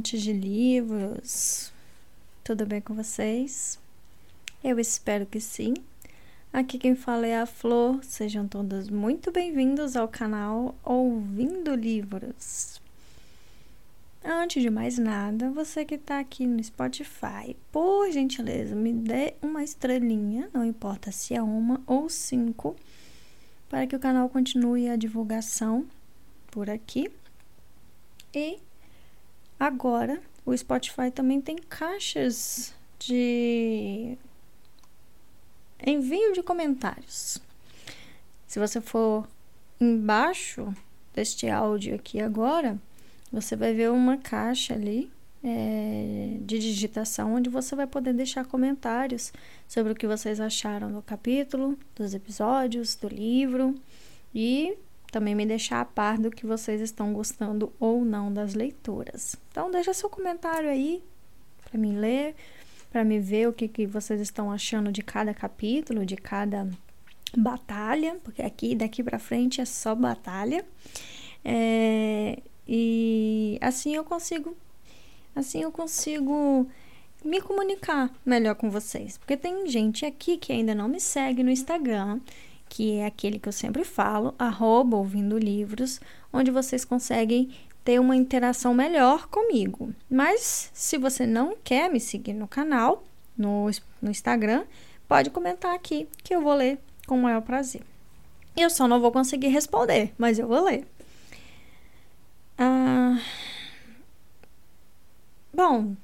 amantes de livros, tudo bem com vocês? Eu espero que sim. Aqui quem fala é a Flor, sejam todos muito bem-vindos ao canal Ouvindo Livros. Antes de mais nada, você que está aqui no Spotify, por gentileza, me dê uma estrelinha, não importa se é uma ou cinco, para que o canal continue a divulgação por aqui. E Agora, o Spotify também tem caixas de envio de comentários. Se você for embaixo deste áudio aqui agora, você vai ver uma caixa ali é, de digitação onde você vai poder deixar comentários sobre o que vocês acharam do capítulo, dos episódios, do livro e também me deixar a par do que vocês estão gostando ou não das leituras. Então, deixa seu comentário aí para mim ler, para me ver o que, que vocês estão achando de cada capítulo, de cada batalha, porque aqui daqui para frente é só batalha. É, e assim eu consigo, assim eu consigo me comunicar melhor com vocês, porque tem gente aqui que ainda não me segue no Instagram que é aquele que eu sempre falo, arroba ouvindo livros, onde vocês conseguem ter uma interação melhor comigo. Mas se você não quer me seguir no canal, no, no Instagram, pode comentar aqui que eu vou ler com o maior prazer. Eu só não vou conseguir responder, mas eu vou ler. Ah, bom,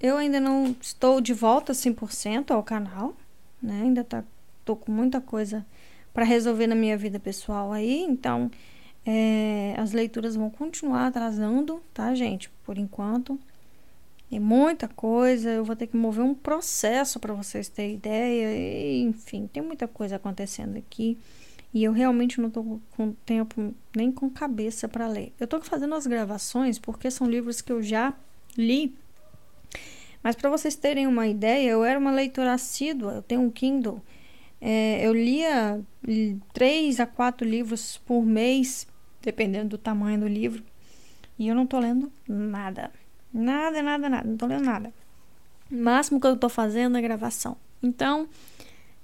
eu ainda não estou de volta 100% ao canal, né? Ainda tá tô com muita coisa para resolver na minha vida pessoal aí, então é, as leituras vão continuar atrasando, tá, gente? Por enquanto. Tem muita coisa, eu vou ter que mover um processo para vocês terem ideia, e, enfim, tem muita coisa acontecendo aqui. E eu realmente não tô com tempo nem com cabeça para ler. Eu tô fazendo as gravações porque são livros que eu já li. Mas para vocês terem uma ideia, eu era uma leitora assídua, eu tenho um Kindle é, eu lia três a quatro livros por mês, dependendo do tamanho do livro. E eu não tô lendo nada. Nada, nada, nada. Não tô lendo nada. O máximo que eu tô fazendo é gravação. Então,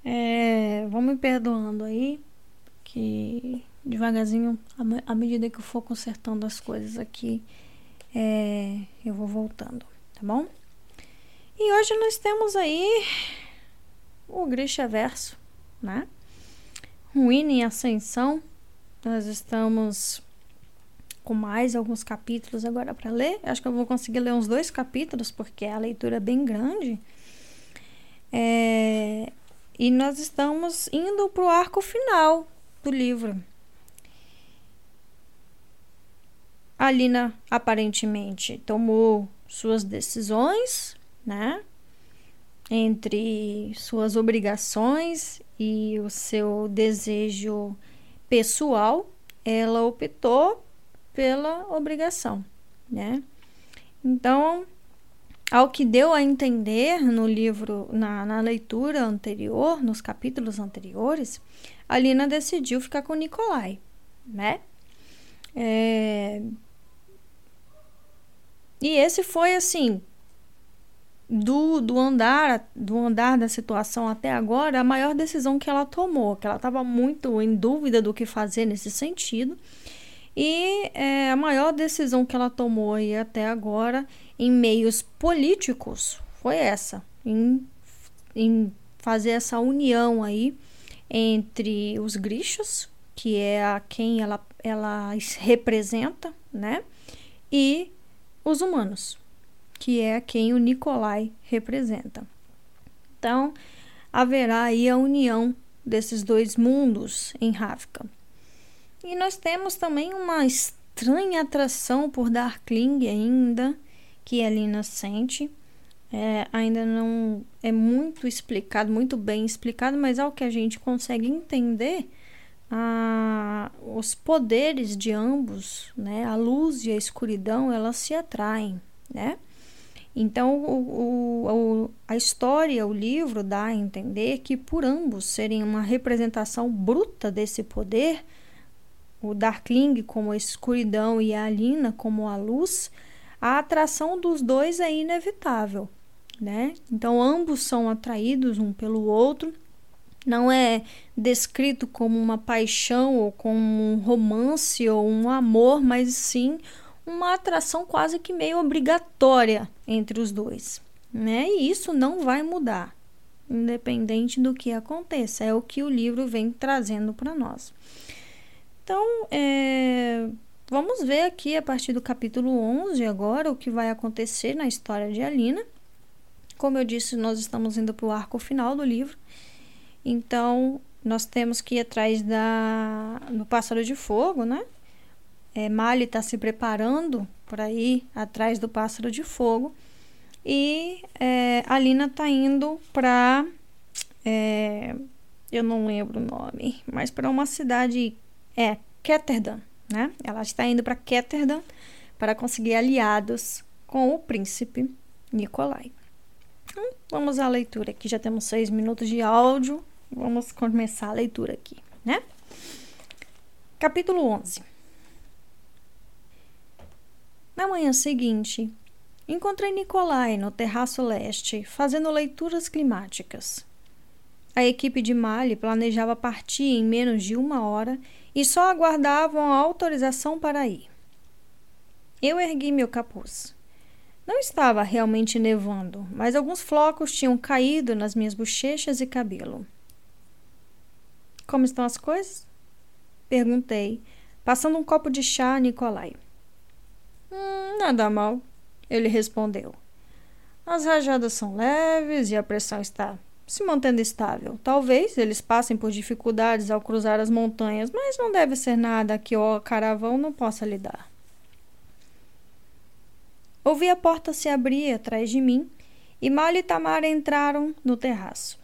é, me perdoando aí, que devagarzinho, à medida que eu for consertando as coisas aqui, é, eu vou voltando, tá bom? E hoje nós temos aí o Grisha Verso né? Ruína em Ascensão, nós estamos com mais alguns capítulos agora para ler. Acho que eu vou conseguir ler uns dois capítulos, porque a leitura é bem grande. É... E nós estamos indo para o arco final do livro. A Lina aparentemente tomou suas decisões, né? Entre suas obrigações e o seu desejo pessoal, ela optou pela obrigação, né? Então, ao que deu a entender no livro, na, na leitura anterior, nos capítulos anteriores, a Lina decidiu ficar com Nicolai, né? É... E esse foi assim do, do andar do andar da situação até agora a maior decisão que ela tomou que ela estava muito em dúvida do que fazer nesse sentido. E é, a maior decisão que ela tomou aí até agora em meios políticos foi essa em, em fazer essa união aí entre os grichos que é a quem ela, ela representa né e os humanos que é quem o Nicolai representa. Então, haverá aí a união desses dois mundos em Ravka. E nós temos também uma estranha atração por Darkling ainda, que é ali nascente. É, ainda não é muito explicado, muito bem explicado, mas ao que a gente consegue entender, a, os poderes de ambos, né, a luz e a escuridão, elas se atraem, né? Então, o, o, a história, o livro dá a entender que, por ambos serem uma representação bruta desse poder, o Darkling como a escuridão e a Alina como a luz, a atração dos dois é inevitável, né? Então ambos são atraídos um pelo outro. Não é descrito como uma paixão ou como um romance ou um amor, mas sim uma atração quase que meio obrigatória entre os dois, né? E isso não vai mudar, independente do que aconteça. É o que o livro vem trazendo para nós. Então, é, vamos ver aqui a partir do capítulo 11 agora o que vai acontecer na história de Alina. Como eu disse, nós estamos indo para o arco final do livro. Então, nós temos que ir atrás da, do pássaro de fogo, né? É, Mali está se preparando para ir atrás do pássaro de fogo e é, a Lina está indo para é, eu não lembro o nome, mas para uma cidade é Ketterdam, né? Ela está indo para Ketterdam para conseguir aliados com o príncipe Nikolai. Então, vamos à leitura aqui. Já temos seis minutos de áudio. Vamos começar a leitura aqui, né? Capítulo 11 na manhã seguinte, encontrei Nicolai no terraço leste, fazendo leituras climáticas. A equipe de Mali planejava partir em menos de uma hora e só aguardavam a autorização para ir. Eu ergui meu capuz. Não estava realmente nevando, mas alguns flocos tinham caído nas minhas bochechas e cabelo. Como estão as coisas? Perguntei, passando um copo de chá a Nicolai. Hum, nada mal, ele respondeu. As rajadas são leves e a pressão está se mantendo estável. Talvez eles passem por dificuldades ao cruzar as montanhas, mas não deve ser nada que o caravão não possa lidar. Ouvi a porta se abrir atrás de mim e Mal e Tamara entraram no terraço.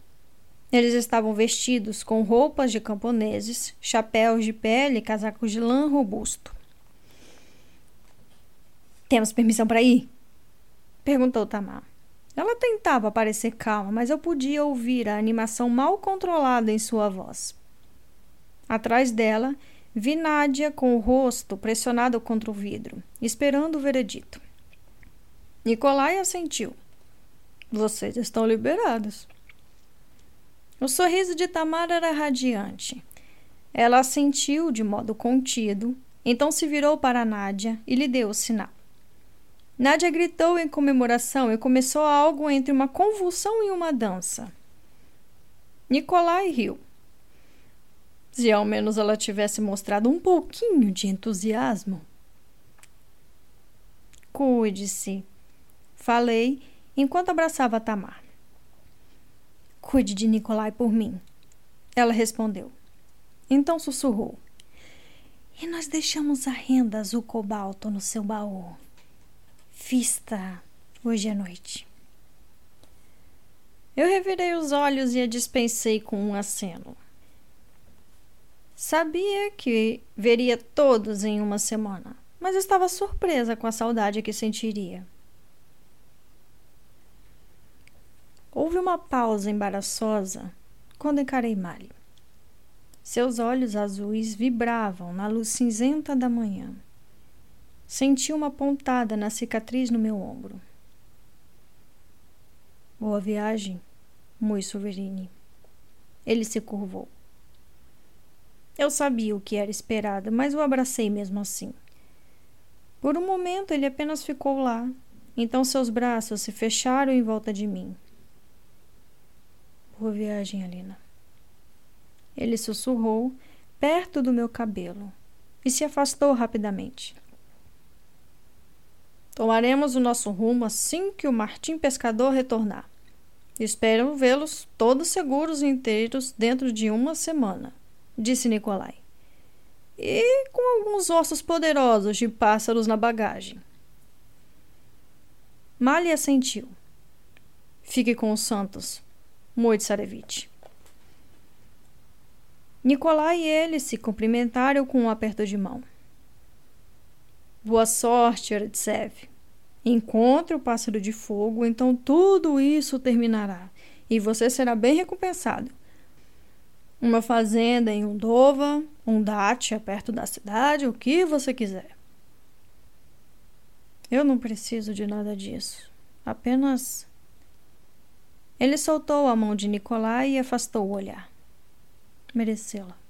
Eles estavam vestidos com roupas de camponeses, chapéus de pele e casacos de lã robusto. Temos permissão para ir? Perguntou Tamar. Ela tentava parecer calma, mas eu podia ouvir a animação mal controlada em sua voz. Atrás dela, vi Nádia com o rosto pressionado contra o vidro, esperando o veredito. Nicolai assentiu. Vocês estão liberados. O sorriso de Tamar era radiante. Ela assentiu de modo contido, então se virou para Nádia e lhe deu o sinal. Nádia gritou em comemoração e começou algo entre uma convulsão e uma dança. Nicolai riu. Se ao menos ela tivesse mostrado um pouquinho de entusiasmo. Cuide-se, falei enquanto abraçava Tamar. Cuide de Nicolai por mim, ela respondeu. Então sussurrou. E nós deixamos a renda azul cobalto no seu baú vista hoje à noite. Eu revirei os olhos e a dispensei com um aceno. Sabia que veria todos em uma semana, mas estava surpresa com a saudade que sentiria. Houve uma pausa embaraçosa quando encarei Mali. Seus olhos azuis vibravam na luz cinzenta da manhã. Senti uma pontada na cicatriz no meu ombro. Boa viagem, Mui Soverini. Ele se curvou. Eu sabia o que era esperado, mas o abracei mesmo assim. Por um momento ele apenas ficou lá, então seus braços se fecharam em volta de mim. Boa viagem, Alina. Ele sussurrou perto do meu cabelo e se afastou rapidamente. Tomaremos o nosso rumo assim que o Martim Pescador retornar. Espero vê-los todos seguros e inteiros dentro de uma semana, disse Nicolai. E com alguns ossos poderosos de pássaros na bagagem. Malia assentiu. Fique com os santos, Moitsarevich. Nicolai e ele se cumprimentaram com um aperto de mão. Boa sorte, Eretsev. Encontre o pássaro de fogo, então tudo isso terminará e você será bem recompensado. Uma fazenda em Undova, um dacha perto da cidade, o que você quiser. Eu não preciso de nada disso. Apenas. Ele soltou a mão de Nicolai e afastou o olhar. Merecê-la.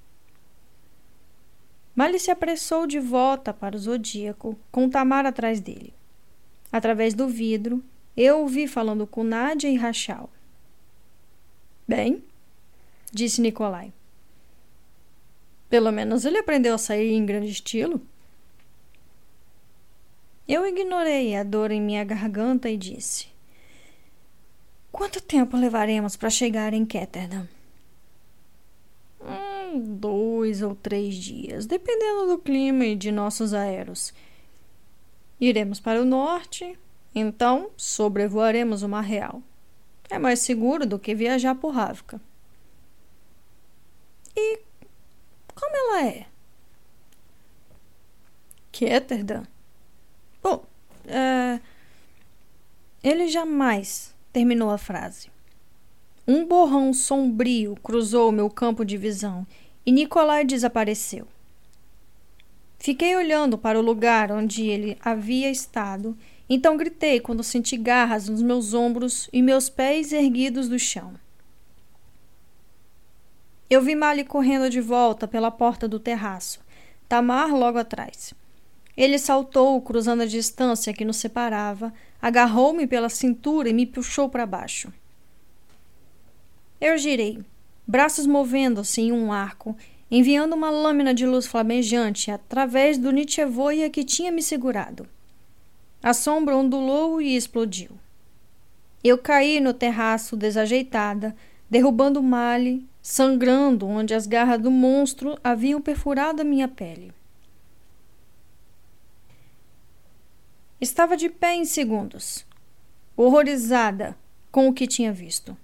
Mali se apressou de volta para o zodíaco, com Tamar atrás dele. Através do vidro, eu ouvi falando com Nádia e Rachel. Bem, disse Nicolai. Pelo menos ele aprendeu a sair em grande estilo. Eu ignorei a dor em minha garganta e disse: Quanto tempo levaremos para chegar em Ketterdam? Dois ou três dias, dependendo do clima e de nossos aeros. Iremos para o norte, então sobrevoaremos o Mar Real. É mais seguro do que viajar por Ravka. E como ela é? Ketterdam? Bom, é... ele jamais terminou a frase. Um borrão sombrio cruzou meu campo de visão e Nicolai desapareceu. Fiquei olhando para o lugar onde ele havia estado, então gritei quando senti garras nos meus ombros e meus pés erguidos do chão. Eu vi Mali correndo de volta pela porta do terraço, Tamar logo atrás. Ele saltou, cruzando a distância que nos separava, agarrou-me pela cintura e me puxou para baixo. Eu girei, braços movendo-se em um arco, enviando uma lâmina de luz flamejante através do Nietzschevoia que tinha me segurado. A sombra ondulou e explodiu. Eu caí no terraço desajeitada, derrubando Mali, sangrando onde as garras do monstro haviam perfurado a minha pele. Estava de pé em segundos, horrorizada com o que tinha visto.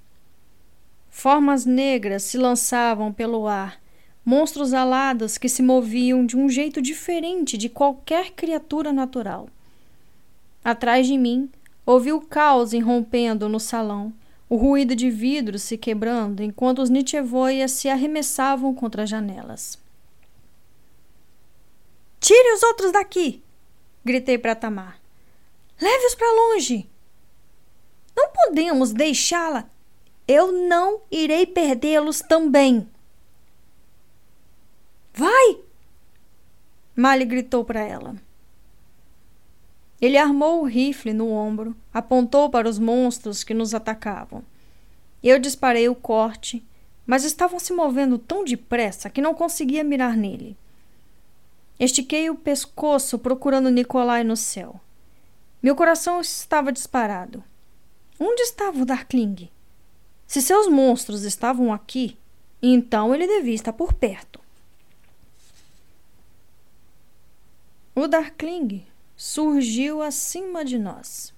Formas negras se lançavam pelo ar, monstros alados que se moviam de um jeito diferente de qualquer criatura natural. Atrás de mim, ouvi o caos irrompendo no salão, o ruído de vidros se quebrando enquanto os Nietzschevoias se arremessavam contra as janelas. Tire os outros daqui! gritei para Tamar. Leve-os para longe! Não podemos deixá-la eu não irei perdê-los também. Vai! Mali gritou para ela. Ele armou o rifle no ombro, apontou para os monstros que nos atacavam. Eu disparei o corte, mas estavam se movendo tão depressa que não conseguia mirar nele. Estiquei o pescoço procurando Nicolai no céu. Meu coração estava disparado. Onde estava o Darkling? Se seus monstros estavam aqui, então ele devia estar por perto. O Darkling surgiu acima de nós.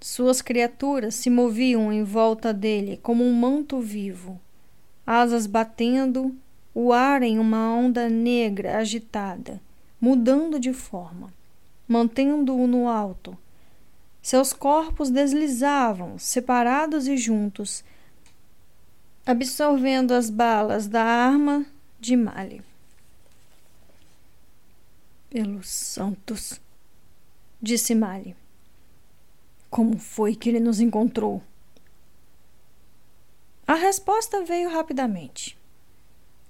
Suas criaturas se moviam em volta dele como um manto vivo, asas batendo, o ar em uma onda negra agitada, mudando de forma, mantendo-o no alto seus corpos deslizavam, separados e juntos, absorvendo as balas da arma de Mali. Pelos santos, disse Mali. Como foi que ele nos encontrou? A resposta veio rapidamente.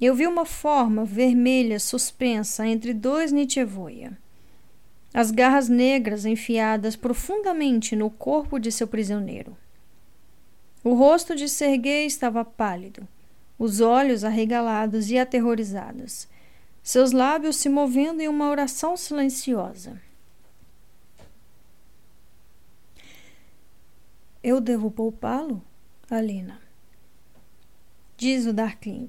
Eu vi uma forma vermelha suspensa entre dois Nietzschevoia as garras negras enfiadas profundamente no corpo de seu prisioneiro. O rosto de Serguei estava pálido, os olhos arregalados e aterrorizados, seus lábios se movendo em uma oração silenciosa. Eu devo poupá-lo, Alina? Diz o Darkling.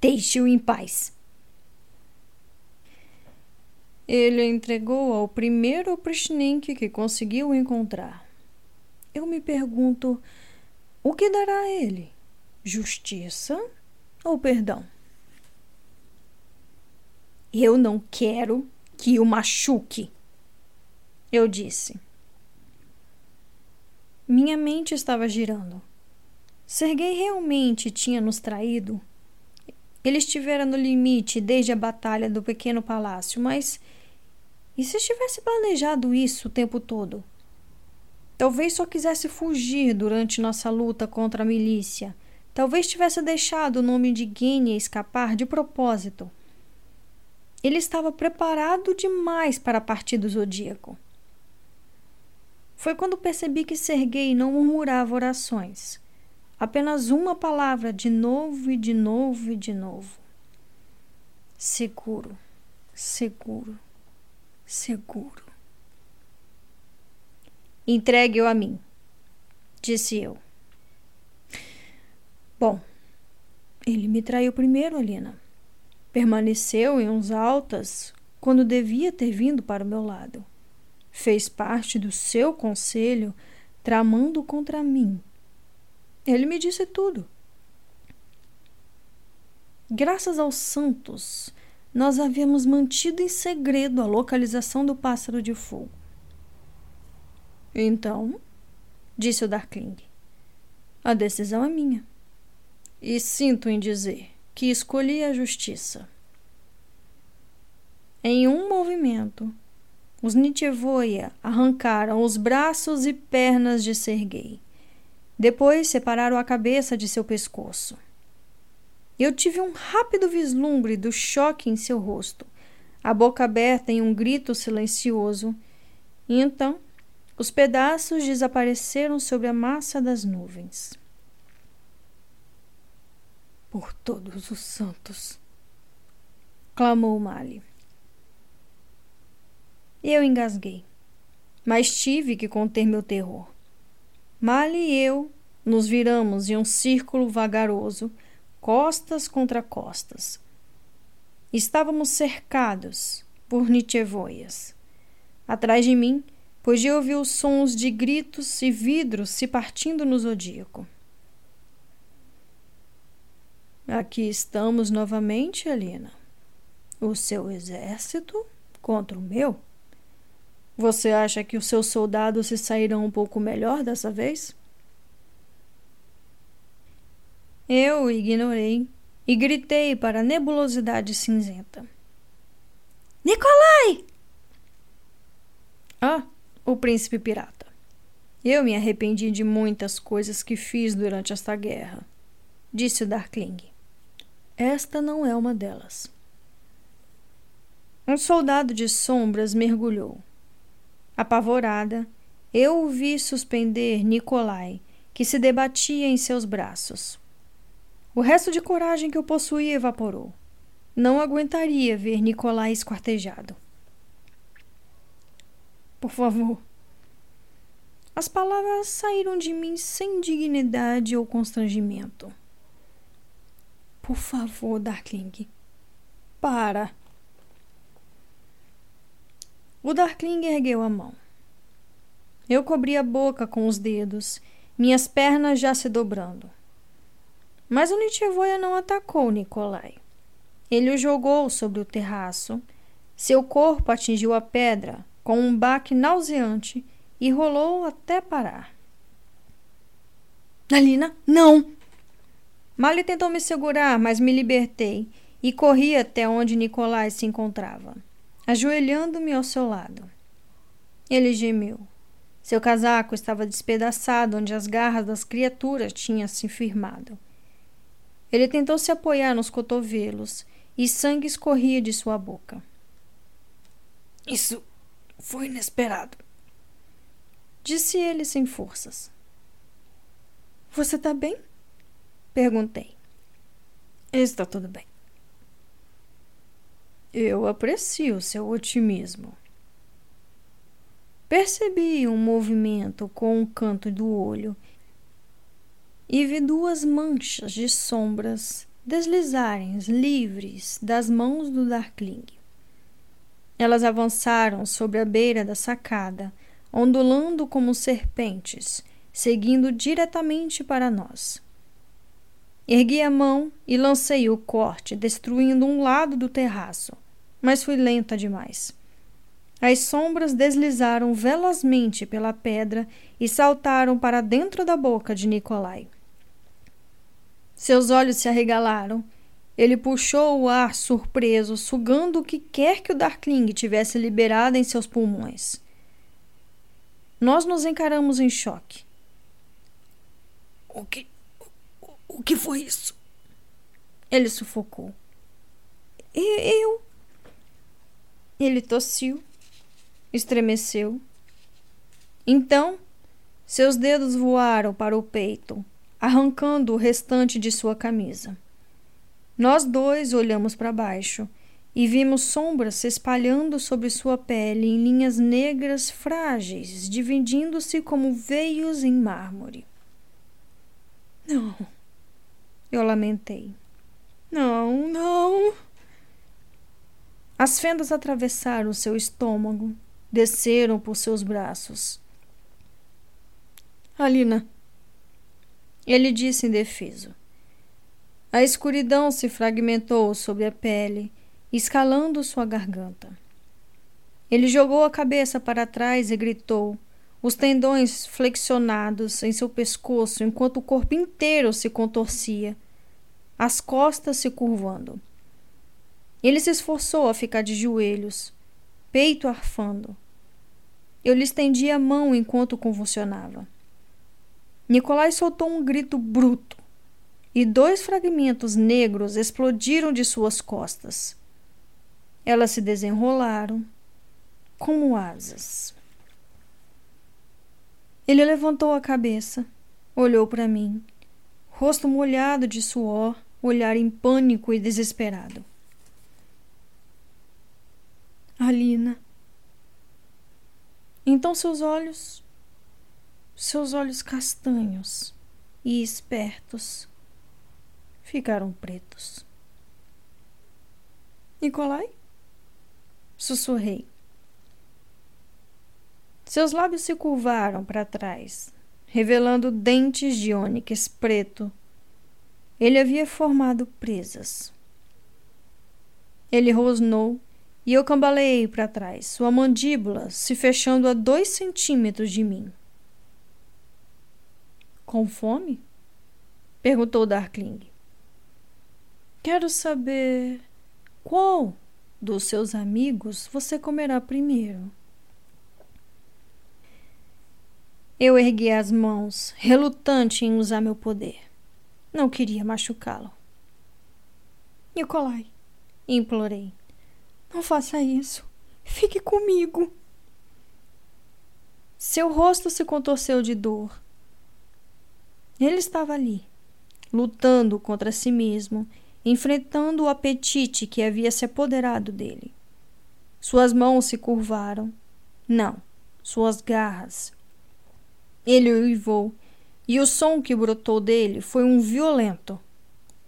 Deixe-o em paz, ele entregou ao primeiro oprichnik que conseguiu encontrar. Eu me pergunto: o que dará a ele? Justiça ou perdão? Eu não quero que o machuque, eu disse. Minha mente estava girando. Serguei realmente tinha nos traído? Ele estivera no limite desde a batalha do pequeno palácio, mas E se tivesse planejado isso o tempo todo? Talvez só quisesse fugir durante nossa luta contra a milícia. Talvez tivesse deixado o nome de Guinea escapar de propósito. Ele estava preparado demais para partir do zodíaco. Foi quando percebi que Serguei não murmurava orações. Apenas uma palavra de novo e de novo e de novo. Seguro, seguro, seguro. Entregue-o a mim, disse eu. Bom, ele me traiu primeiro, Alina. Permaneceu em uns altas quando devia ter vindo para o meu lado. Fez parte do seu conselho tramando contra mim. Ele me disse tudo. Graças aos santos, nós havíamos mantido em segredo a localização do pássaro de fogo. Então, disse o Darkling, a decisão é minha. E sinto em dizer que escolhi a justiça. Em um movimento, os Nitchevoia arrancaram os braços e pernas de Sergei. Depois separaram a cabeça de seu pescoço. Eu tive um rápido vislumbre do choque em seu rosto, a boca aberta em um grito silencioso, e então os pedaços desapareceram sobre a massa das nuvens por todos os santos! clamou Mali. Eu engasguei, mas tive que conter meu terror. Mali e eu nos viramos em um círculo vagaroso, costas contra costas. Estávamos cercados por Nietzschevoias. Atrás de mim, podia ouvir os sons de gritos e vidros se partindo no zodíaco. Aqui estamos novamente, Alina. O seu exército contra o meu? Você acha que os seus soldados se sairão um pouco melhor dessa vez? Eu ignorei e gritei para a nebulosidade cinzenta. Nicolai! Ah, o príncipe pirata. Eu me arrependi de muitas coisas que fiz durante esta guerra, disse o Darkling. Esta não é uma delas. Um soldado de sombras mergulhou. Apavorada, eu o vi suspender Nicolai, que se debatia em seus braços. O resto de coragem que eu possuía evaporou. Não aguentaria ver Nicolai esquartejado. Por favor. As palavras saíram de mim sem dignidade ou constrangimento. Por favor, Darkling. Para. O Darkling ergueu a mão. Eu cobri a boca com os dedos, minhas pernas já se dobrando. Mas o Nitchevoia não atacou Nikolai. Ele o jogou sobre o terraço. Seu corpo atingiu a pedra com um baque nauseante e rolou até parar. Alina, não! Mali tentou me segurar, mas me libertei e corri até onde Nicolai se encontrava, ajoelhando-me ao seu lado. Ele gemeu. Seu casaco estava despedaçado onde as garras das criaturas tinham se firmado. Ele tentou se apoiar nos cotovelos e sangue escorria de sua boca. Isso foi inesperado, disse ele sem forças. Você está bem? Perguntei. Está tudo bem. Eu aprecio seu otimismo. Percebi um movimento com um canto do olho e vi duas manchas de sombras deslizarem livres das mãos do Darkling. Elas avançaram sobre a beira da sacada, ondulando como serpentes, seguindo diretamente para nós. Ergui a mão e lancei o corte, destruindo um lado do terraço, mas fui lenta demais. As sombras deslizaram velozmente pela pedra e saltaram para dentro da boca de Nicolai. Seus olhos se arregalaram Ele puxou o ar surpreso, sugando o que quer que o Darkling tivesse liberado em seus pulmões. Nós nos encaramos em choque. O que. O, o que foi isso? Ele sufocou. E eu. Ele tossiu, estremeceu. Então, seus dedos voaram para o peito, arrancando o restante de sua camisa. Nós dois olhamos para baixo e vimos sombras se espalhando sobre sua pele em linhas negras frágeis, dividindo-se como veios em mármore. Não, eu lamentei. Não, não. As fendas atravessaram seu estômago, desceram por seus braços. Alina, ele disse indefeso. A escuridão se fragmentou sobre a pele, escalando sua garganta. Ele jogou a cabeça para trás e gritou, os tendões flexionados em seu pescoço enquanto o corpo inteiro se contorcia, as costas se curvando. Ele se esforçou a ficar de joelhos, peito arfando. Eu lhe estendi a mão enquanto convulsionava. Nicolai soltou um grito bruto e dois fragmentos negros explodiram de suas costas. Elas se desenrolaram como asas. Ele levantou a cabeça, olhou para mim, rosto molhado de suor, olhar em pânico e desesperado. Alina. Então seus olhos, seus olhos castanhos e espertos, ficaram pretos. Nicolai? Sussurrei. Seus lábios se curvaram para trás, revelando dentes de ônix preto. Ele havia formado presas. Ele rosnou e eu cambaleei para trás, sua mandíbula se fechando a dois centímetros de mim. Com fome? perguntou Darkling. Quero saber qual dos seus amigos você comerá primeiro. Eu ergui as mãos, relutante em usar meu poder. Não queria machucá-lo. Nicolai, implorei. Não faça isso. Fique comigo. Seu rosto se contorceu de dor. Ele estava ali, lutando contra si mesmo enfrentando o apetite que havia se apoderado dele. Suas mãos se curvaram. Não, suas garras. Ele uivou, e o som que brotou dele foi um violento,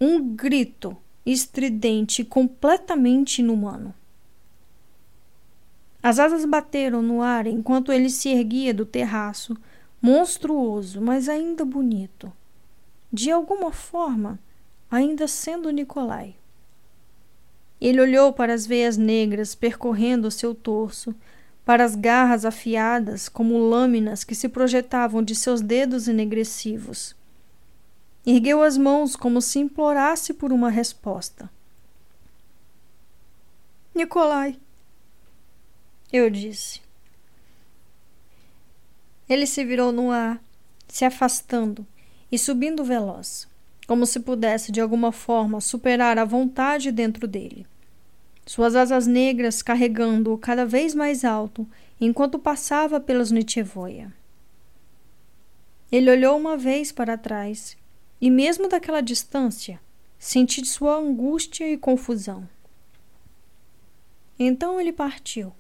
um grito estridente completamente inumano. As asas bateram no ar enquanto ele se erguia do terraço, monstruoso, mas ainda bonito. De alguma forma, ainda sendo Nicolai. Ele olhou para as veias negras percorrendo seu torso, para as garras afiadas como lâminas que se projetavam de seus dedos enegressivos. Ergueu as mãos como se implorasse por uma resposta. Nicolai, eu disse. Ele se virou no ar, se afastando e subindo veloz como se pudesse de alguma forma superar a vontade dentro dele. Suas asas negras carregando-o cada vez mais alto enquanto passava pelas Nitevoia. Ele olhou uma vez para trás e, mesmo daquela distância, senti sua angústia e confusão. Então ele partiu,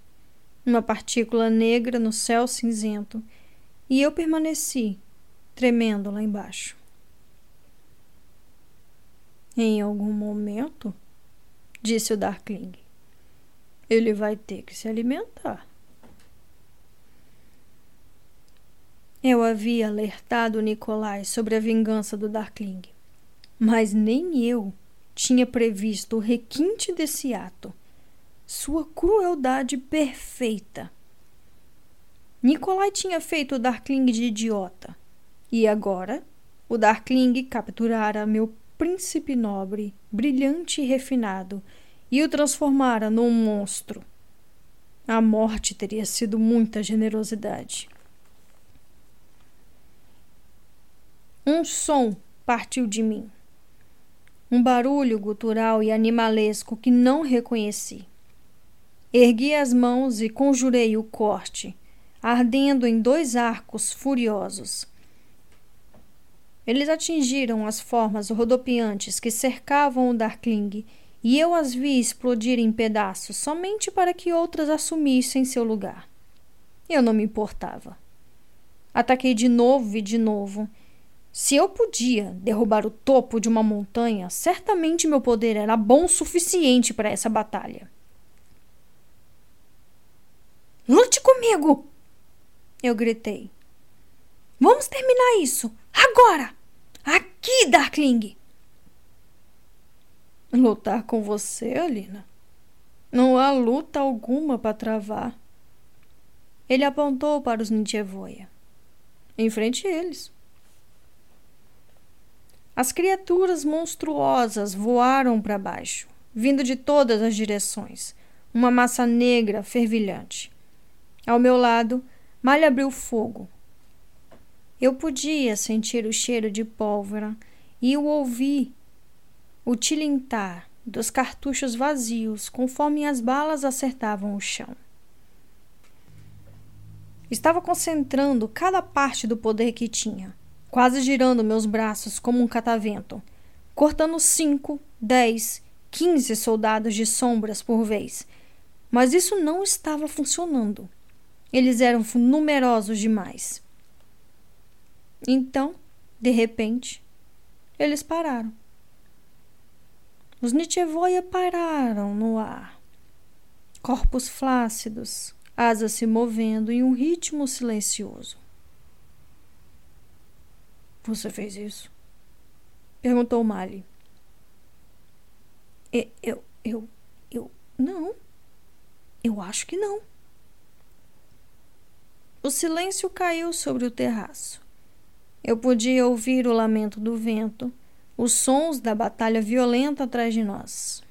uma partícula negra no céu cinzento, e eu permaneci, tremendo lá embaixo. Em algum momento, disse o Darkling, ele vai ter que se alimentar. Eu havia alertado Nicolai sobre a vingança do Darkling, mas nem eu tinha previsto o requinte desse ato, sua crueldade perfeita. Nicolai tinha feito o Darkling de idiota, e agora o Darkling capturara meu príncipe nobre, brilhante e refinado, e o transformara num monstro. A morte teria sido muita generosidade. Um som partiu de mim. Um barulho gutural e animalesco que não reconheci. Ergui as mãos e conjurei o corte, ardendo em dois arcos furiosos. Eles atingiram as formas rodopiantes que cercavam o Darkling, e eu as vi explodir em pedaços somente para que outras assumissem seu lugar. Eu não me importava. Ataquei de novo e de novo. Se eu podia derrubar o topo de uma montanha, certamente meu poder era bom o suficiente para essa batalha. Lute comigo! Eu gritei. Vamos terminar isso! Agora! Aqui, Darkling! Lutar com você, Alina? Não há luta alguma para travar. Ele apontou para os Nintievoia. Enfrente eles. As criaturas monstruosas voaram para baixo, vindo de todas as direções, uma massa negra fervilhante. Ao meu lado, Malha abriu fogo. Eu podia sentir o cheiro de pólvora e o ouvi o tilintar dos cartuchos vazios conforme as balas acertavam o chão. Estava concentrando cada parte do poder que tinha, quase girando meus braços como um catavento, cortando cinco, dez, quinze soldados de sombras por vez. Mas isso não estava funcionando. Eles eram numerosos demais. Então, de repente, eles pararam. Os Nitchevoia pararam no ar. Corpos flácidos, asas se movendo em um ritmo silencioso. Você fez isso? Perguntou Mali. Eu, eu, eu, não. Eu acho que não. O silêncio caiu sobre o terraço. Eu podia ouvir o lamento do vento, os sons da batalha violenta atrás de nós.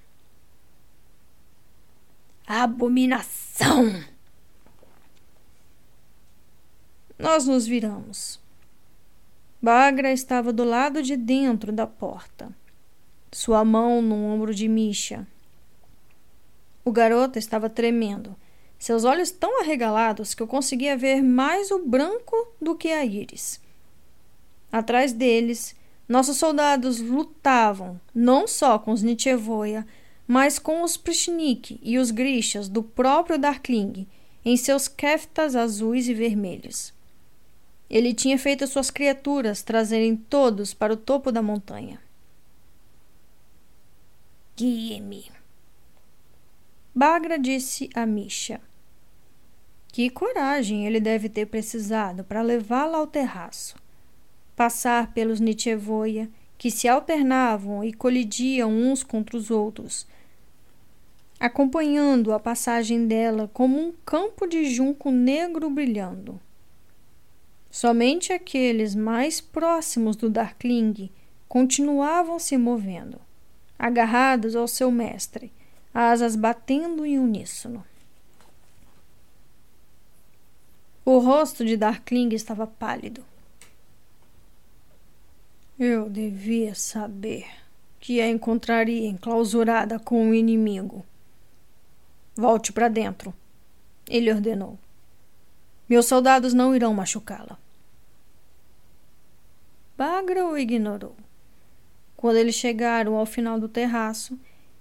Abominação! Nós nos viramos. Bagra estava do lado de dentro da porta, sua mão no ombro de Misha. O garoto estava tremendo seus olhos tão arregalados que eu conseguia ver mais o branco do que a íris. Atrás deles, nossos soldados lutavam não só com os Nitchevoia, mas com os Prishnik e os Grishas do próprio Darkling, em seus keftas azuis e vermelhos. Ele tinha feito suas criaturas trazerem todos para o topo da montanha. Guie-me. Bagra disse a Misha. Que coragem ele deve ter precisado para levá-la ao terraço. Passar pelos Nitchevoia, que se alternavam e colidiam uns contra os outros, acompanhando a passagem dela como um campo de junco negro brilhando. Somente aqueles mais próximos do Darkling continuavam se movendo, agarrados ao seu mestre, asas batendo em uníssono. O rosto de Darkling estava pálido. Eu devia saber que a encontraria enclausurada com o inimigo. Volte para dentro, ele ordenou. Meus soldados não irão machucá-la. Bagra o ignorou. Quando eles chegaram ao final do terraço,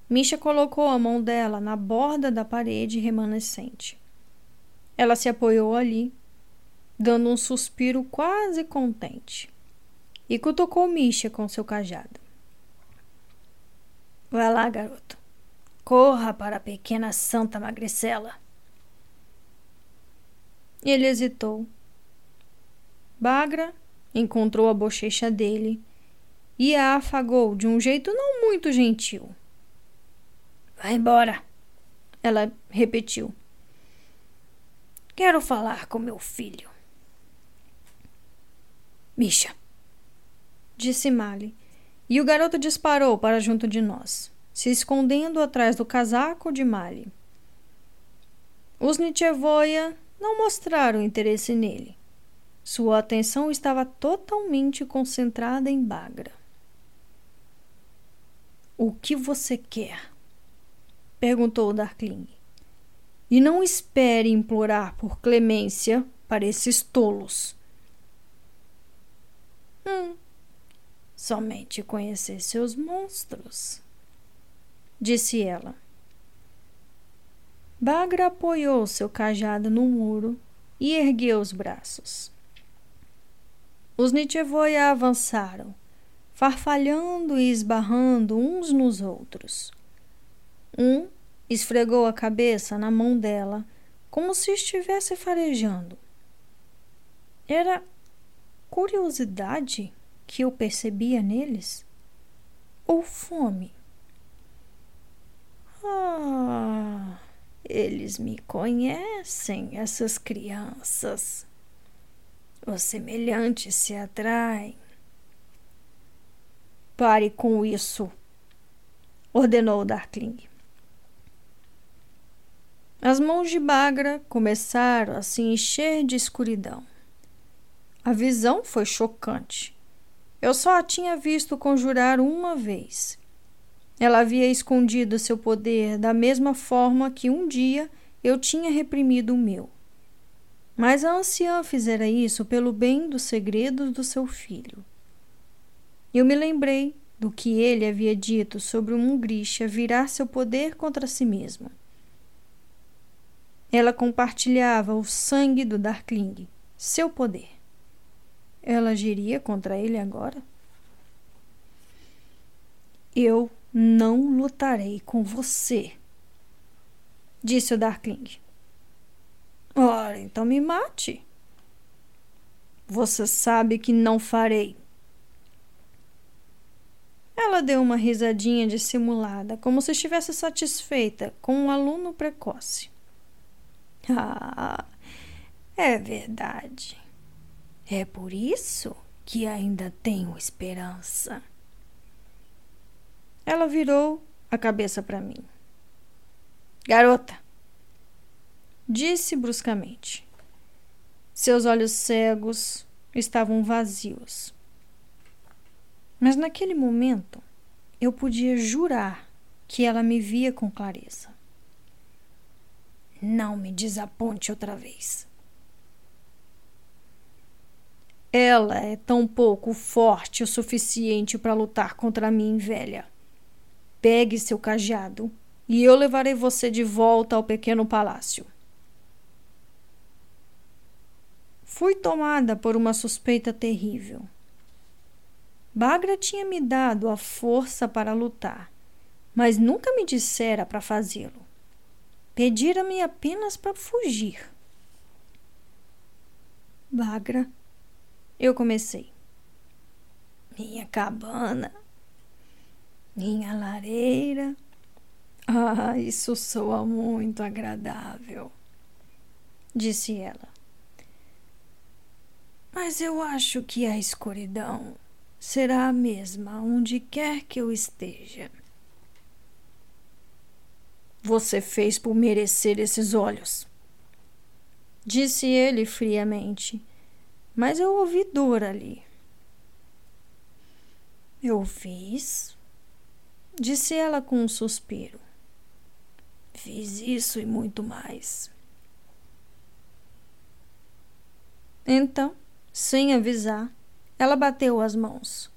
Misha colocou a mão dela na borda da parede remanescente. Ela se apoiou ali, dando um suspiro quase contente, e cutucou Misha com seu cajado. Vai lá, garoto. Corra para a pequena Santa Magricela. Ele hesitou. Bagra encontrou a bochecha dele e a afagou de um jeito não muito gentil. Vai embora, ela repetiu. Quero falar com meu filho. Misha, disse Mali, E o garoto disparou para junto de nós, se escondendo atrás do casaco de malhe. Os Nietzschevoia não mostraram interesse nele. Sua atenção estava totalmente concentrada em Bagra. O que você quer? perguntou Darkling. E não espere implorar por clemência para esses tolos. Hum, somente conhecer seus monstros, disse ela. Bagra apoiou seu cajado no muro e ergueu os braços. Os Nietzschevoia avançaram, farfalhando e esbarrando uns nos outros. Um esfregou a cabeça na mão dela, como se estivesse farejando. Era curiosidade que eu percebia neles? Ou fome? Ah! Eles me conhecem, essas crianças. Os semelhantes se atraem. Pare com isso, ordenou Darkling. As mãos de Bagra começaram a se encher de escuridão. A visão foi chocante. Eu só a tinha visto conjurar uma vez ela havia escondido seu poder da mesma forma que um dia eu tinha reprimido o meu. Mas a anciã fizera isso pelo bem dos segredos do seu filho. Eu me lembrei do que ele havia dito sobre um Grisha virar seu poder contra si mesmo. Ela compartilhava o sangue do Darkling, seu poder. Ela agiria contra ele agora? Eu não lutarei com você, disse o Darkling. Ora, então me mate. Você sabe que não farei. Ela deu uma risadinha dissimulada, como se estivesse satisfeita com um aluno precoce. Ah, é verdade. É por isso que ainda tenho esperança. Ela virou a cabeça para mim. Garota, disse bruscamente. Seus olhos cegos estavam vazios. Mas naquele momento eu podia jurar que ela me via com clareza. Não me desaponte outra vez. Ela é tão pouco forte o suficiente para lutar contra mim, velha. Pegue seu cajado e eu levarei você de volta ao pequeno palácio. Fui tomada por uma suspeita terrível. Bagra tinha me dado a força para lutar, mas nunca me dissera para fazê-lo. Pedira-me apenas para fugir. Bagra, eu comecei. Minha cabana minha lareira. Ah, isso soa muito agradável, disse ela. Mas eu acho que a escuridão será a mesma onde quer que eu esteja. Você fez por merecer esses olhos, disse ele friamente, mas eu ouvi dor ali. Eu fiz disse ela com um suspiro. Fiz isso e muito mais. Então, sem avisar, ela bateu as mãos.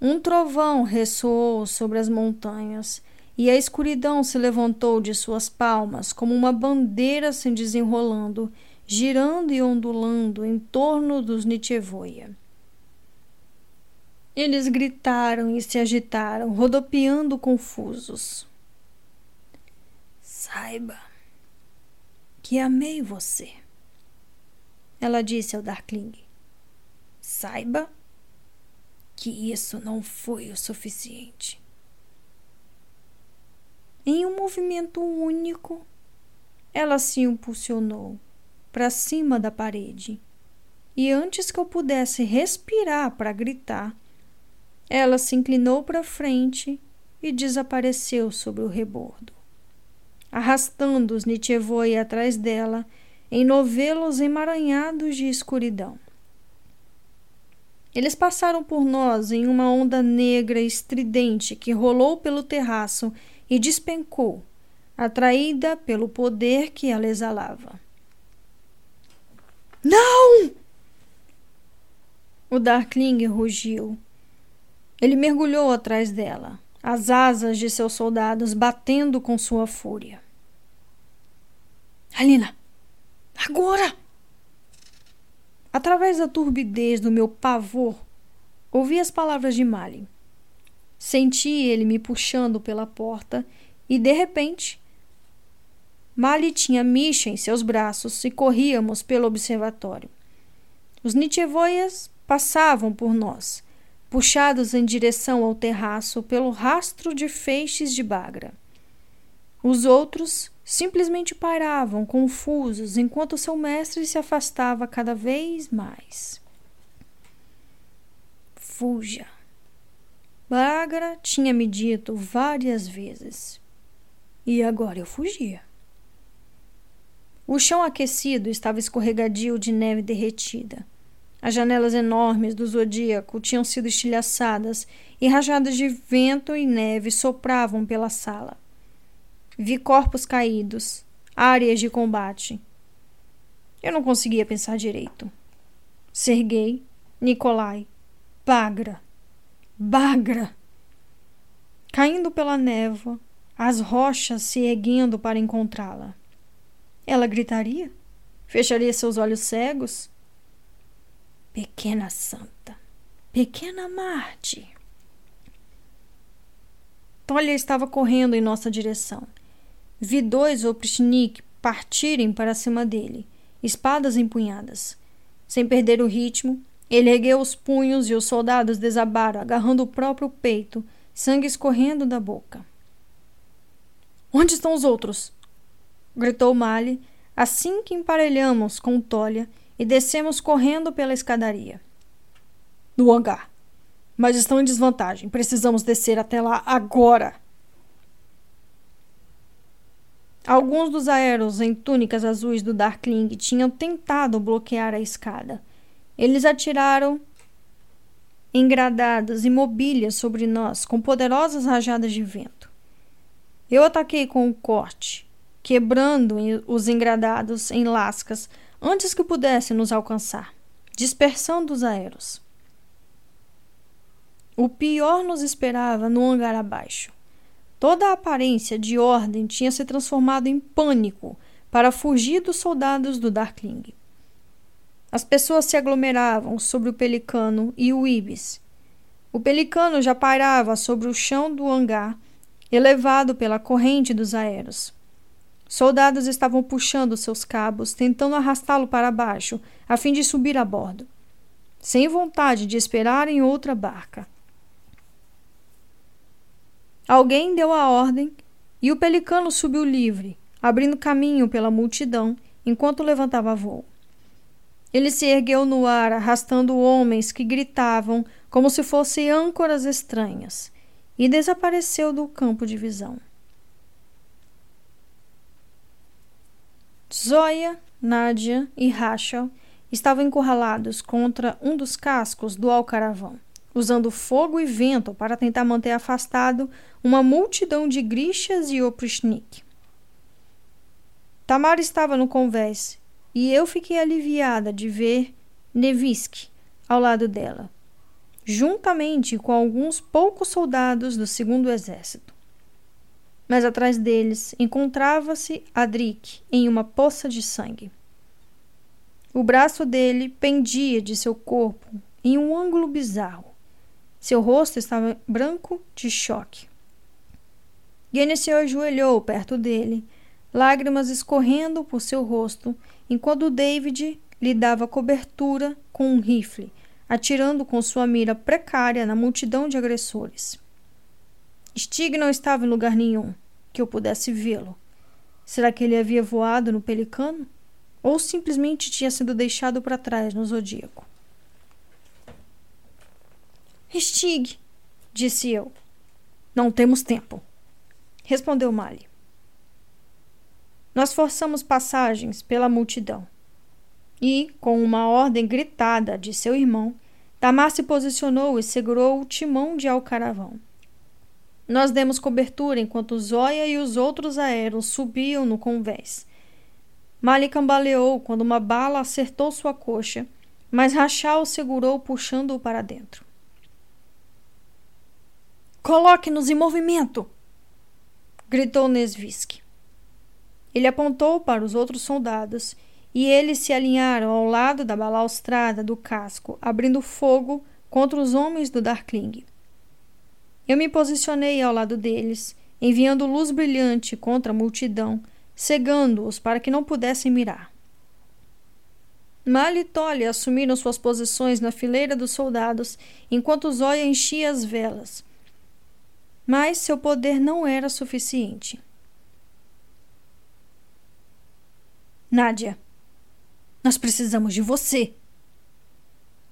Um trovão ressoou sobre as montanhas e a escuridão se levantou de suas palmas como uma bandeira se desenrolando, girando e ondulando em torno dos Nietzschevoia. Eles gritaram e se agitaram, rodopiando confusos. Saiba que amei você, ela disse ao Darkling. Saiba que isso não foi o suficiente. Em um movimento único, ela se impulsionou para cima da parede, e antes que eu pudesse respirar para gritar, Ela se inclinou para frente e desapareceu sobre o rebordo, arrastando os Nitchevoi atrás dela em novelos emaranhados de escuridão. Eles passaram por nós em uma onda negra estridente que rolou pelo terraço e despencou, atraída pelo poder que ela exalava. Não! O Darkling rugiu. Ele mergulhou atrás dela, as asas de seus soldados batendo com sua fúria. Alina! Agora! Através da turbidez do meu pavor, ouvi as palavras de Malin. Senti ele me puxando pela porta e, de repente, Mali tinha Misha em seus braços e corríamos pelo observatório. Os Nitchevoias passavam por nós, puxados em direção ao terraço pelo rastro de feixes de bagra. Os outros simplesmente paravam confusos enquanto seu mestre se afastava cada vez mais. Fuja. Bagra tinha me dito várias vezes. E agora eu fugia. O chão aquecido estava escorregadio de neve derretida. As janelas enormes do zodíaco tinham sido estilhaçadas e rajadas de vento e neve sopravam pela sala. Vi corpos caídos, áreas de combate. Eu não conseguia pensar direito. Serguei, Nikolai, Bagra, Bagra. Caindo pela névoa, as rochas se erguendo para encontrá-la. Ela gritaria? Fecharia seus olhos cegos? Pequena santa, pequena Marte. Tolia estava correndo em nossa direção. Vi dois Oprichnik partirem para cima dele, espadas empunhadas. Sem perder o ritmo, ele ergueu os punhos e os soldados desabaram, agarrando o próprio peito, sangue escorrendo da boca. Onde estão os outros? gritou Mali assim que emparelhamos com Tolia e descemos correndo pela escadaria. No hangar. Mas estão em desvantagem. Precisamos descer até lá agora. Alguns dos aeros em túnicas azuis do Darkling tinham tentado bloquear a escada. Eles atiraram engradados e mobílias sobre nós com poderosas rajadas de vento. Eu ataquei com um corte, quebrando os engradados em lascas antes que pudessem nos alcançar, dispersando os aeros. O pior nos esperava no hangar abaixo. Toda a aparência de ordem tinha se transformado em pânico para fugir dos soldados do Darkling. As pessoas se aglomeravam sobre o pelicano e o ibis. O pelicano já pairava sobre o chão do hangar, elevado pela corrente dos aeros. Soldados estavam puxando seus cabos, tentando arrastá-lo para baixo, a fim de subir a bordo, sem vontade de esperar em outra barca. Alguém deu a ordem e o pelicano subiu livre, abrindo caminho pela multidão enquanto levantava voo. Ele se ergueu no ar, arrastando homens que gritavam como se fossem âncoras estranhas, e desapareceu do campo de visão. Zoya, Nádia e Rachel estavam encurralados contra um dos cascos do alcaravão usando fogo e vento para tentar manter afastado uma multidão de grixas e oprichnik. Tamara estava no convés e eu fiquei aliviada de ver Nevisk ao lado dela, juntamente com alguns poucos soldados do segundo exército. Mas atrás deles encontrava-se Adrik em uma poça de sangue. O braço dele pendia de seu corpo em um ângulo bizarro. Seu rosto estava branco de choque. Guinness se ajoelhou perto dele, lágrimas escorrendo por seu rosto, enquanto David lhe dava cobertura com um rifle, atirando com sua mira precária na multidão de agressores. Stig não estava em lugar nenhum que eu pudesse vê-lo. Será que ele havia voado no pelicano? Ou simplesmente tinha sido deixado para trás no zodíaco? Stig, disse eu. Não temos tempo, respondeu Mali. Nós forçamos passagens pela multidão. E, com uma ordem gritada de seu irmão, Tamar se posicionou e segurou o timão de Alcaravão. Nós demos cobertura enquanto Zóia e os outros aéreos subiam no convés. Mali cambaleou quando uma bala acertou sua coxa, mas Rachel o segurou puxando-o para dentro. Coloque-nos em movimento! gritou Nesvisk. Ele apontou para os outros soldados e eles se alinharam ao lado da balaustrada do casco, abrindo fogo contra os homens do Darkling. Eu me posicionei ao lado deles, enviando luz brilhante contra a multidão, cegando-os para que não pudessem mirar. Mal e Tolly assumiram suas posições na fileira dos soldados, enquanto Zóia enchia as velas. Mas seu poder não era suficiente. Nádia, nós precisamos de você,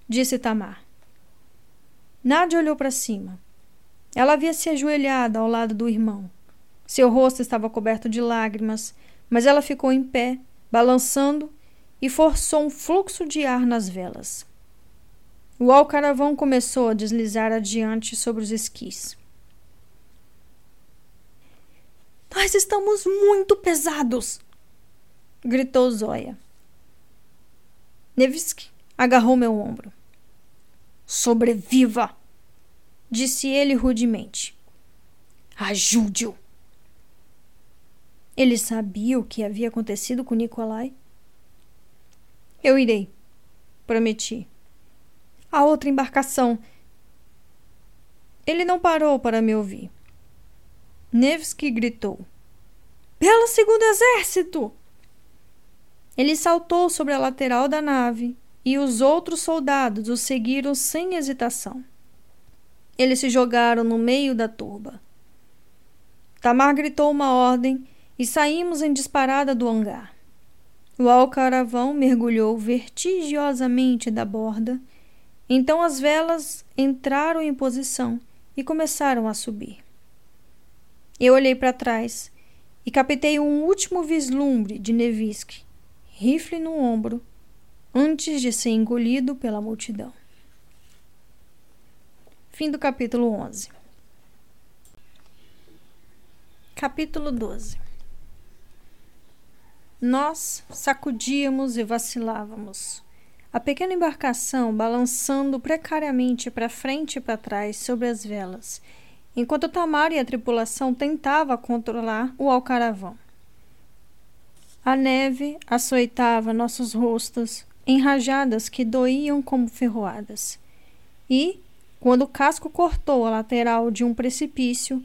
disse Tamar. Nádia olhou para cima. Ela havia se ajoelhado ao lado do irmão. Seu rosto estava coberto de lágrimas, mas ela ficou em pé, balançando, e forçou um fluxo de ar nas velas. O alcaravão começou a deslizar adiante sobre os esquis. Nós estamos muito pesados! Gritou Zóia. Nevsky agarrou meu ombro. Sobreviva! disse ele rudemente. Ajude-o! Ele sabia o que havia acontecido com Nikolai? Eu irei, prometi. A outra embarcação. Ele não parou para me ouvir. Nevsky gritou: Pelo segundo exército! Ele saltou sobre a lateral da nave e os outros soldados o seguiram sem hesitação. Eles se jogaram no meio da turba. Tamar gritou uma ordem e saímos em disparada do hangar. O alcaravão mergulhou vertigiosamente da borda. Então as velas entraram em posição e começaram a subir. Eu olhei para trás e captei um último vislumbre de Nevisk rifle no ombro, antes de ser engolido pela multidão. Fim do capítulo 11. Capítulo 12. Nós sacudíamos e vacilávamos. A pequena embarcação balançando precariamente para frente e para trás sobre as velas, enquanto Tamar e a tripulação tentavam controlar o alcaravão. A neve açoitava nossos rostos em rajadas que doíam como ferroadas. E, quando o casco cortou a lateral de um precipício,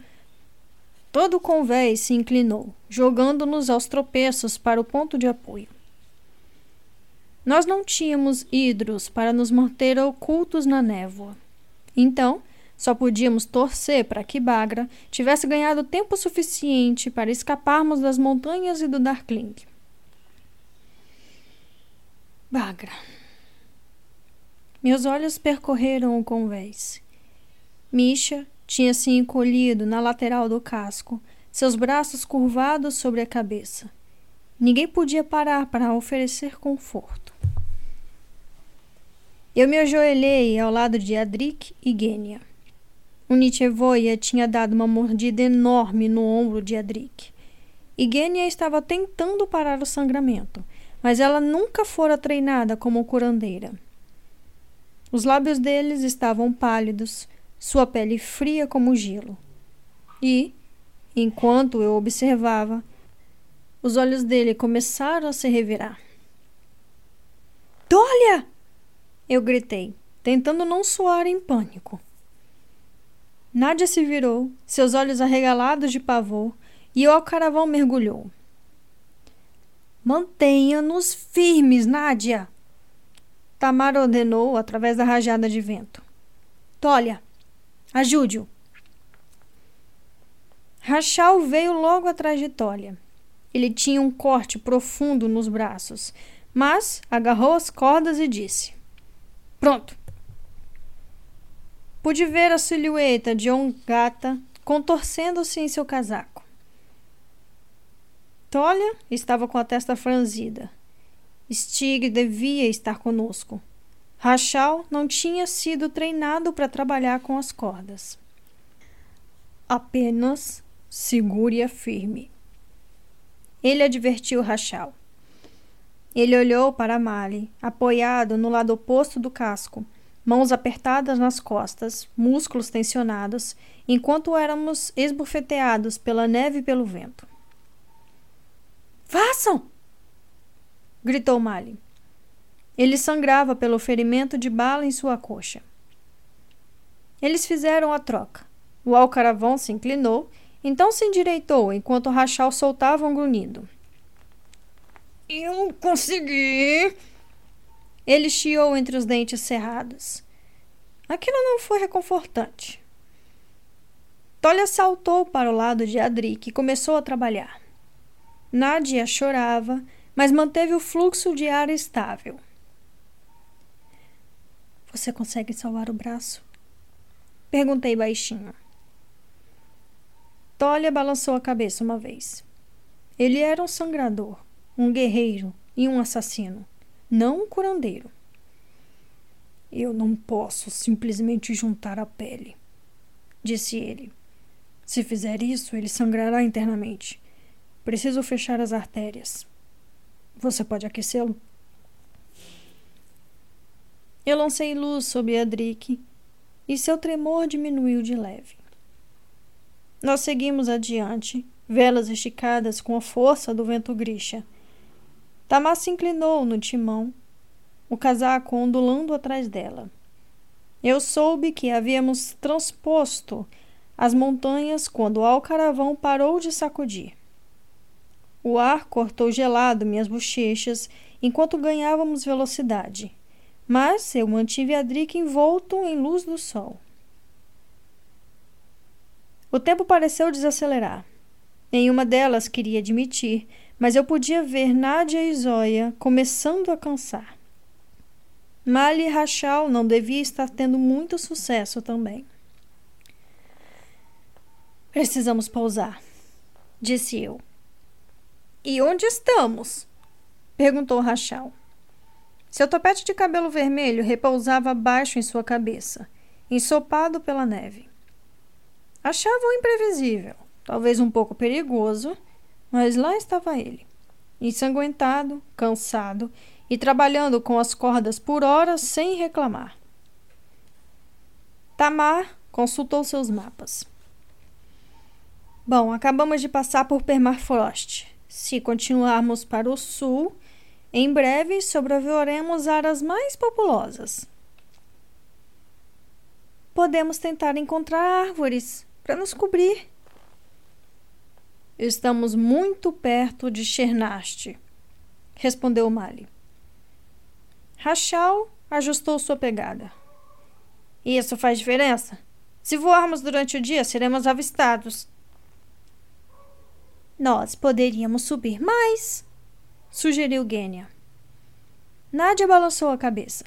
todo o convés se inclinou, jogando-nos aos tropeços para o ponto de apoio. Nós não tínhamos hidros para nos manter ocultos na névoa. Então, só podíamos torcer para que Bagra tivesse ganhado tempo suficiente para escaparmos das montanhas e do Darkling. Bagra. Meus olhos percorreram o convés. Misha tinha se encolhido na lateral do casco, seus braços curvados sobre a cabeça. Ninguém podia parar para oferecer conforto. Eu me ajoelhei ao lado de Adrik e Genia. Nietzschevoia tinha dado uma mordida enorme no ombro de Adrik. E Genia estava tentando parar o sangramento, mas ela nunca fora treinada como curandeira. Os lábios deles estavam pálidos, sua pele fria como gelo. E, enquanto eu observava, os olhos dele começaram a se revirar. Dolha! Eu gritei, tentando não soar em pânico. Nádia se virou, seus olhos arregalados de pavor, e o alcaravão mergulhou. Mantenha-nos firmes, Nádia! Tamar ordenou através da rajada de vento. Tolha, ajude-o. Rachal veio logo atrás de Tolha. Ele tinha um corte profundo nos braços, mas agarrou as cordas e disse: Pronto. Pude ver a silhueta de Ongata contorcendo-se em seu casaco. Tolia estava com a testa franzida. Stig devia estar conosco. Rachel não tinha sido treinado para trabalhar com as cordas. Apenas segure-a firme. Ele advertiu Rachel. Ele olhou para Mali, apoiado no lado oposto do casco, mãos apertadas nas costas, músculos tensionados, enquanto éramos esbofeteados pela neve e pelo vento. Façam! gritou Mali. Ele sangrava pelo ferimento de bala em sua coxa. Eles fizeram a troca. O alcaravão se inclinou, então se endireitou enquanto Rachal soltava um grunhido. Eu consegui! Ele chiou entre os dentes cerrados. Aquilo não foi reconfortante. Tolia saltou para o lado de Adric e começou a trabalhar. Nadia chorava, mas manteve o fluxo de ar estável. Você consegue salvar o braço? Perguntei baixinho. Tolia balançou a cabeça uma vez. Ele era um sangrador, um guerreiro e um assassino, não curandeiro. Eu não posso simplesmente juntar a pele, disse ele. Se fizer isso, ele sangrará internamente. Preciso fechar as artérias. Você pode aquecê-lo? Eu lancei luz sobre Adric e seu tremor diminuiu de leve. Nós seguimos adiante, velas esticadas com a força do vento grixa. Tamar se inclinou no timão, o casaco ondulando atrás dela. Eu soube que havíamos transposto as montanhas quando o alcaravão parou de sacudir. O ar cortou gelado minhas bochechas enquanto ganhávamos velocidade, mas eu mantive a Drica envolto em luz do sol. O tempo pareceu desacelerar. Nenhuma delas queria admitir, mas eu podia ver Nádia e Zóia começando a cansar. Mali Rachel não devia estar tendo muito sucesso também. Precisamos pousar, disse eu. E onde estamos? perguntou Rachel. Seu topete de cabelo vermelho repousava baixo em sua cabeça, ensopado pela neve. Achava-o imprevisível, talvez um pouco perigoso, mas lá estava ele, ensanguentado, cansado e trabalhando com as cordas por horas sem reclamar. Tamar consultou seus mapas. Bom, acabamos de passar por permafrost. Se continuarmos para o sul, em breve sobreviveremos áreas mais populosas. Podemos tentar encontrar árvores para nos cobrir. Estamos muito perto de Chernast, respondeu Mali. Rachal ajustou sua pegada. Isso faz diferença. Se voarmos durante o dia, seremos avistados. Nós poderíamos subir mais, sugeriu Gênia. Nádia balançou a cabeça.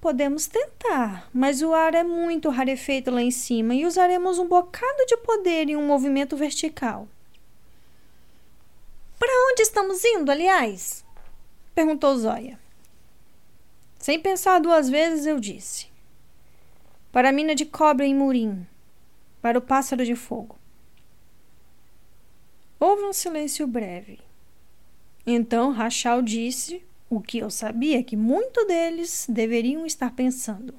Podemos tentar, mas o ar é muito rarefeito lá em cima e usaremos um bocado de poder em um movimento vertical. Para onde estamos indo, aliás? perguntou Zóia. Sem pensar duas vezes, eu disse: Para a mina de cobre em Murim, para o pássaro de fogo. Houve um silêncio breve. Então Rachel disse o que eu sabia que muitos deles deveriam estar pensando.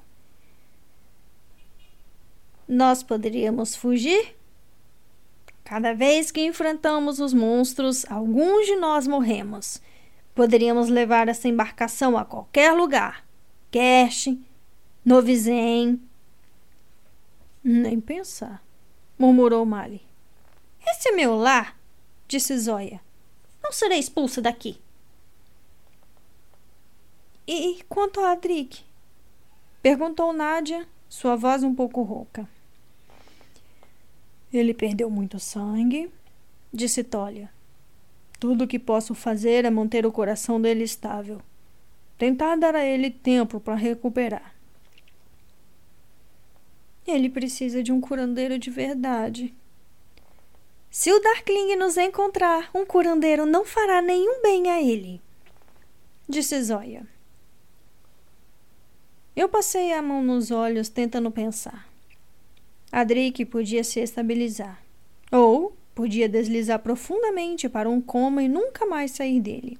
Nós poderíamos fugir? Cada vez que enfrentamos os monstros, alguns de nós morremos. Poderíamos levar essa embarcação a qualquer lugar. Cash, Novizen. Nem pensar, murmurou Mali. Esse é meu lar disse Zóia. Não serei expulsa daqui. E quanto a Adric? Perguntou Nádia, sua voz um pouco rouca. Ele perdeu muito sangue, disse Tolia. Tudo o que posso fazer é manter o coração dele estável. Tentar dar a ele tempo para recuperar. Ele precisa de um curandeiro de verdade. Se o Darkling nos encontrar, um curandeiro não fará nenhum bem a ele, disse Zóia. Eu passei a mão nos olhos, tentando pensar. Adric podia se estabilizar. Ou podia deslizar profundamente para um coma e nunca mais sair dele.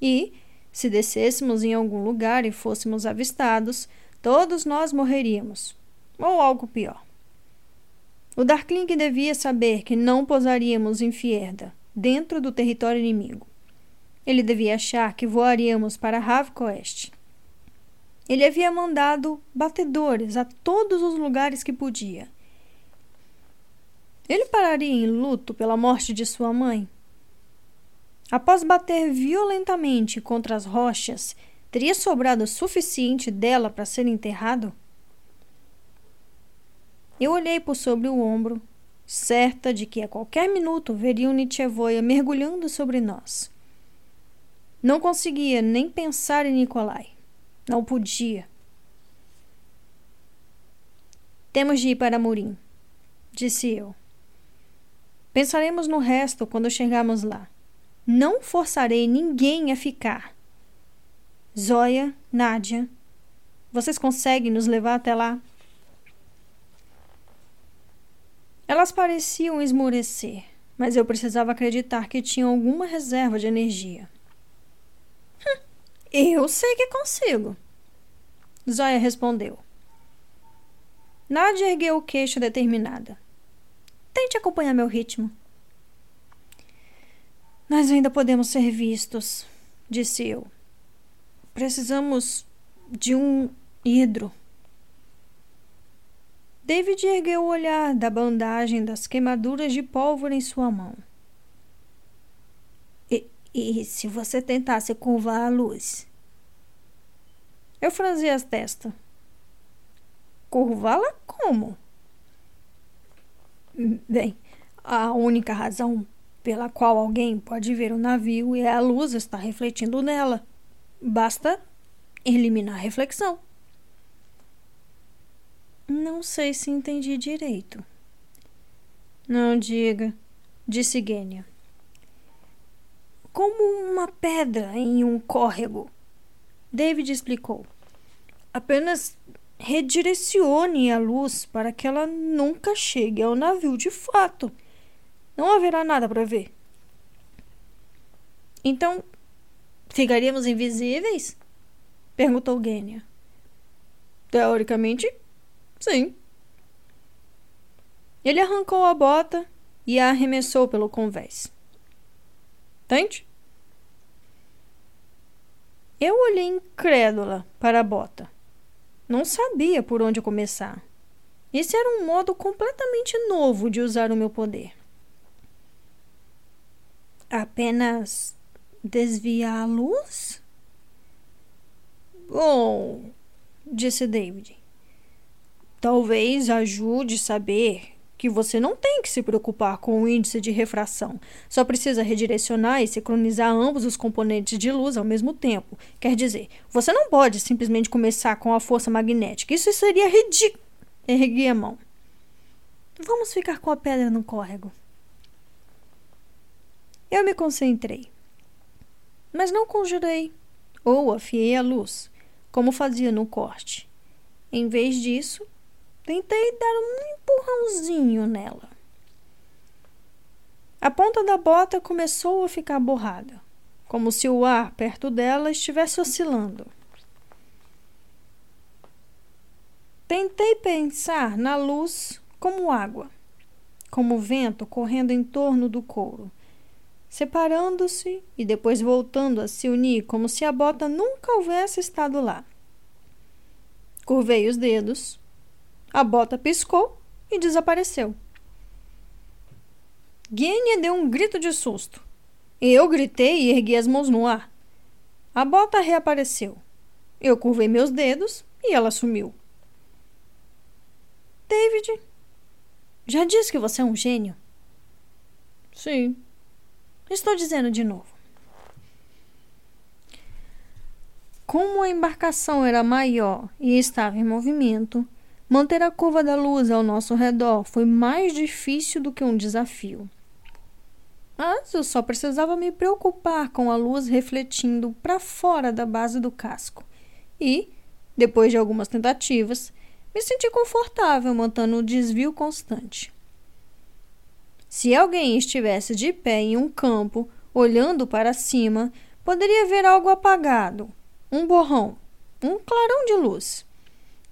E, se descêssemos em algum lugar e fôssemos avistados, todos nós morreríamos. Ou algo pior. O Darkling devia saber que não pousaríamos em Fierda, dentro do território inimigo. Ele devia achar que voaríamos para Ravcoest. Ele havia mandado batedores a todos os lugares que podia. Ele pararia em luto pela morte de sua mãe? Após bater violentamente contra as rochas, teria sobrado o suficiente dela para ser enterrado? Eu olhei por sobre o ombro, certa de que a qualquer minuto veria o Nietzschevoia mergulhando sobre nós. Não conseguia nem pensar em Nikolai. Não podia. Temos de ir para Murim, disse eu. Pensaremos no resto quando chegarmos lá. Não forçarei ninguém a ficar. Zóia, Nádia, vocês conseguem nos levar até lá? Elas pareciam esmorecer, mas eu precisava acreditar que tinham alguma reserva de energia. Eu sei que consigo. Zóia respondeu. Nádia ergueu o queixo determinada. Tente acompanhar meu ritmo. Nós ainda podemos ser vistos, disse eu. Precisamos de um hidro. David ergueu o olhar da bandagem das queimaduras de pólvora em sua mão. E, e se você tentasse curvar a luz? Eu franzi as testas. Curvá-la como? Bem, a única razão pela qual alguém pode ver o navio é a luz estar refletindo nela. Basta eliminar a reflexão. Não sei se entendi direito. Não diga, disse Gênia. Como uma pedra em um córrego. David explicou. Apenas redirecione a luz para que ela nunca chegue ao navio de fato. Não haverá nada para ver. Então, ficaríamos invisíveis? perguntou Gênia. Teoricamente, sim. Ele arrancou a bota e a arremessou pelo convés. Tente. Eu olhei incrédula para a bota. Não sabia por onde começar. Esse era um modo completamente novo de usar o meu poder. Apenas desviar a luz? Bom, disse David. Talvez ajude saber que você não tem que se preocupar com o índice de refração. Só precisa redirecionar e sincronizar ambos os componentes de luz ao mesmo tempo. Quer dizer, você não pode simplesmente começar com a força magnética. Isso seria ridículo. Ergui a mão. Vamos ficar com a pedra no córrego. Eu me concentrei. Mas não conjurei ou afiei a luz, como fazia no corte. Em vez disso, Tentei dar um empurrãozinho nela. A ponta da bota começou a ficar borrada, como se o ar perto dela estivesse oscilando. Tentei pensar na luz como água, como vento correndo em torno do couro, separando-se e depois voltando a se unir como se a bota nunca houvesse estado lá. Curvei os dedos a bota piscou e desapareceu. Guinia deu um grito de susto. Eu gritei e ergui as mãos no ar. A bota reapareceu. Eu curvei meus dedos e ela sumiu. David, já disse que você é um gênio? Sim. Estou dizendo de novo. Como a embarcação era maior e estava em movimento, Manter a curva da luz ao nosso redor foi mais difícil do que um desafio. Mas eu só precisava me preocupar com a luz refletindo para fora da base do casco. E, depois de algumas tentativas, me senti confortável mantendo o desvio constante. Se alguém estivesse de pé em um campo, olhando para cima, poderia ver algo apagado, um borrão, um clarão de luz.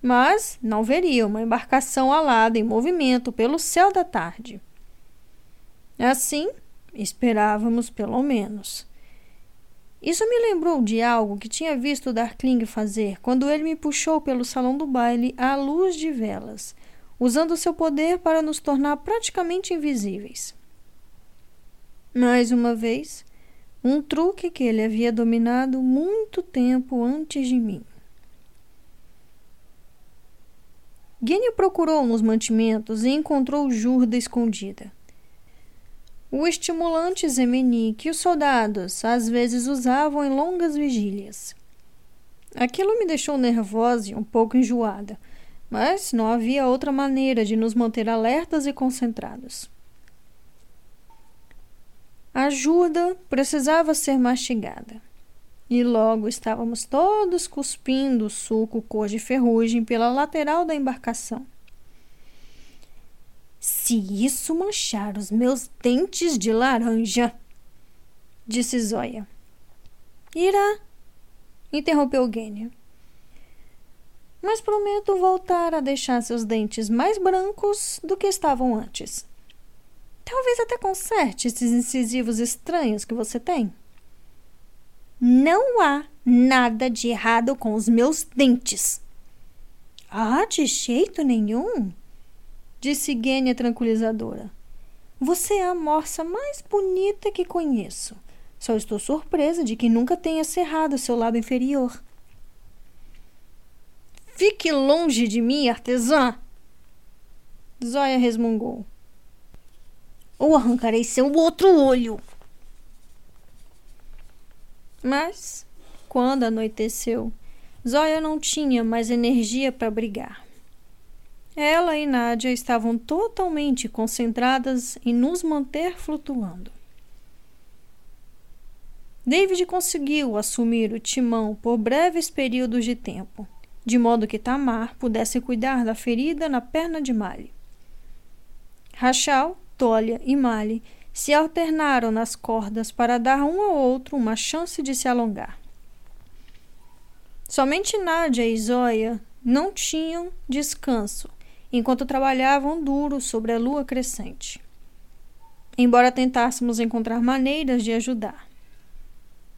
Mas não veria uma embarcação alada em movimento pelo céu da tarde. Assim, esperávamos pelo menos. Isso me lembrou de algo que tinha visto Darkling fazer quando ele me puxou pelo salão do baile à luz de velas, usando seu poder para nos tornar praticamente invisíveis. Mais uma vez, um truque que ele havia dominado muito tempo antes de mim. Guinea procurou nos mantimentos e encontrou Jurda escondida o estimulante Zemeni que os soldados às vezes usavam em longas vigílias. Aquilo me deixou nervosa e um pouco enjoada, mas não havia outra maneira de nos manter alertas e concentrados. A ajuda precisava ser mastigada. E logo estávamos todos cuspindo o suco cor de ferrugem pela lateral da embarcação. Se isso manchar os meus dentes de laranja, disse Zóia. Irá, interrompeu Gênia. Mas prometo voltar a deixar seus dentes mais brancos do que estavam antes. Talvez até conserte esses incisivos estranhos que você tem. Não há nada de errado com os meus dentes. Ah, de jeito nenhum, disse Gênia tranquilizadora. Você é a morsa mais bonita que conheço. Só estou surpresa de que nunca tenha cerrado seu lábio inferior. Fique longe de mim, artesã! Zóia resmungou. Ou arrancarei seu outro olho. Mas, quando anoiteceu, Zóia não tinha mais energia para brigar. Ela e Nádia estavam totalmente concentradas em nos manter flutuando. David conseguiu assumir o timão por breves períodos de tempo, de modo que Tamar pudesse cuidar da ferida na perna de Mali. Rachel, Tolia e Mali se alternaram nas cordas para dar um ao outro uma chance de se alongar. Somente Nádia e Zoya não tinham descanso enquanto trabalhavam duro sobre a lua crescente. Embora tentássemos encontrar maneiras de ajudar.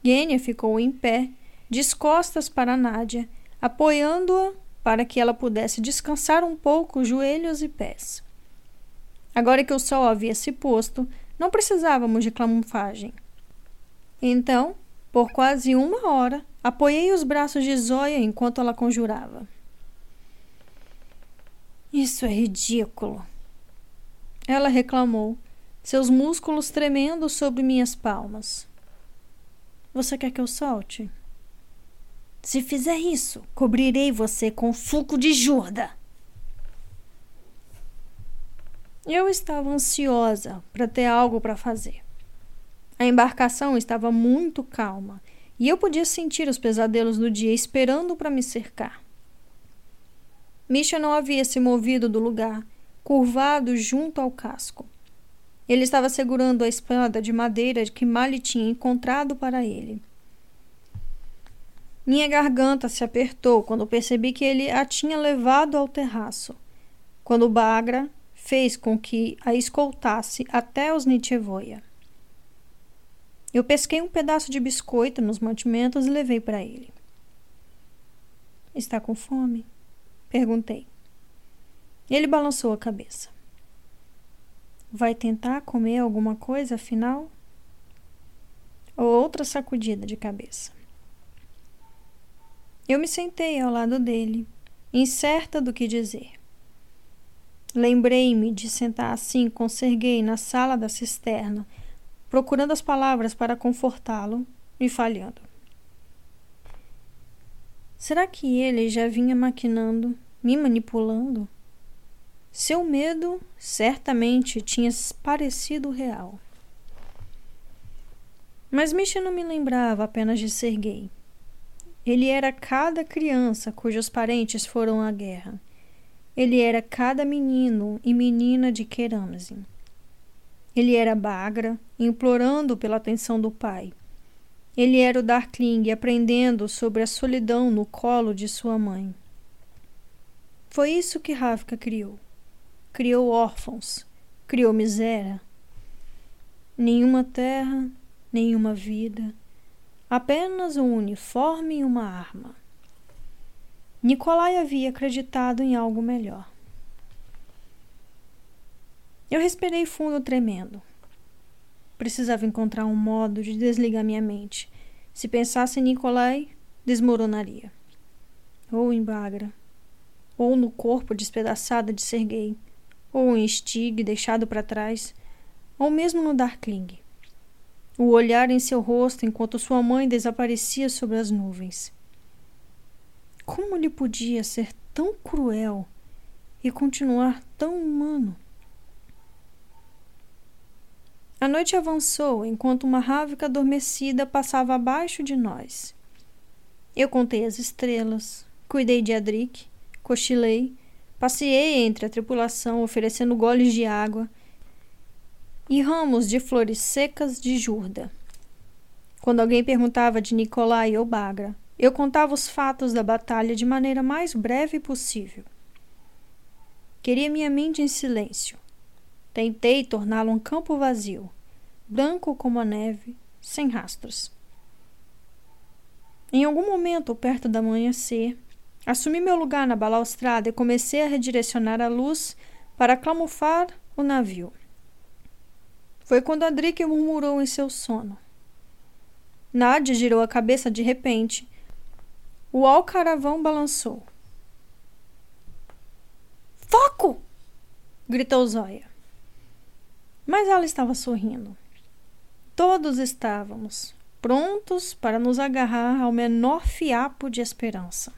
Gênia ficou em pé, descostas para Nádia, apoiando-a para que ela pudesse descansar um pouco joelhos e pés. Agora que o sol havia se posto, não precisávamos de camuflagem. Então, por quase uma hora, apoiei os braços de Zoya enquanto ela conjurava. Isso é ridículo. Ela reclamou, seus músculos tremendo sobre minhas palmas. Você quer que eu solte? Se fizer isso, cobrirei você com suco de jurda. Eu estava ansiosa para ter algo para fazer. A embarcação estava muito calma e eu podia sentir os pesadelos do dia esperando para me cercar. Misha não havia se movido do lugar, curvado junto ao casco. Ele estava segurando a espada de madeira que Mali tinha encontrado para ele. Minha garganta se apertou quando percebi que ele a tinha levado ao terraço, quando Bagra fez com que a escoltasse até os Nitchevoia. Eu pesquei um pedaço de biscoito nos mantimentos e levei para ele. Está com fome? Perguntei. Ele balançou a cabeça. Vai tentar comer alguma coisa, afinal? Outra sacudida de cabeça. Eu me sentei ao lado dele, incerta do que dizer. Lembrei-me de sentar assim com Serguei na sala da cisterna, procurando as palavras para confortá-lo e falhando. Será que ele já vinha maquinando me manipulando? Seu medo certamente tinha parecido real. Mas Misha não me lembrava apenas de ser gay. Ele era cada criança cujos parentes foram à guerra. Ele era cada menino e menina de Keramzin. Ele era Bagra, implorando pela atenção do pai. Ele era o Darkling, aprendendo sobre a solidão no colo de sua mãe. Foi isso que Ravka criou. Criou órfãos, criou miséria. Nenhuma terra, nenhuma vida, apenas um uniforme e uma arma. Nikolai havia acreditado em algo melhor. Eu respirei fundo, tremendo. Precisava encontrar um modo de desligar minha mente. Se pensasse em Nikolai, desmoronaria. Ou em Bagra, ou no corpo despedaçado de Sergei, ou em Stig deixado para trás, ou mesmo no Darkling. O olhar em seu rosto enquanto sua mãe desaparecia sobre as nuvens. Como ele podia ser tão cruel e continuar tão humano? A noite avançou enquanto uma rávica adormecida passava abaixo de nós. Eu contei as estrelas, cuidei de Adric, cochilei, passeei entre a tripulação oferecendo goles de água e ramos de flores secas de jurda. Quando alguém perguntava de Nicolai ou Bagra, eu contava os fatos da batalha de maneira mais breve possível. Queria minha mente em silêncio. Tentei torná-lo um campo vazio, branco como a neve, sem rastros. Em algum momento, perto da amanhecer, assumi meu lugar na balaustrada e comecei a redirecionar a luz para camuflar o navio. Foi quando Adrique murmurou em seu sono. Nádia girou a cabeça de repente o alcaravão balançou. Foco! gritou Zóia. Mas ela estava sorrindo. Todos estávamos prontos para nos agarrar ao menor fiapo de esperança.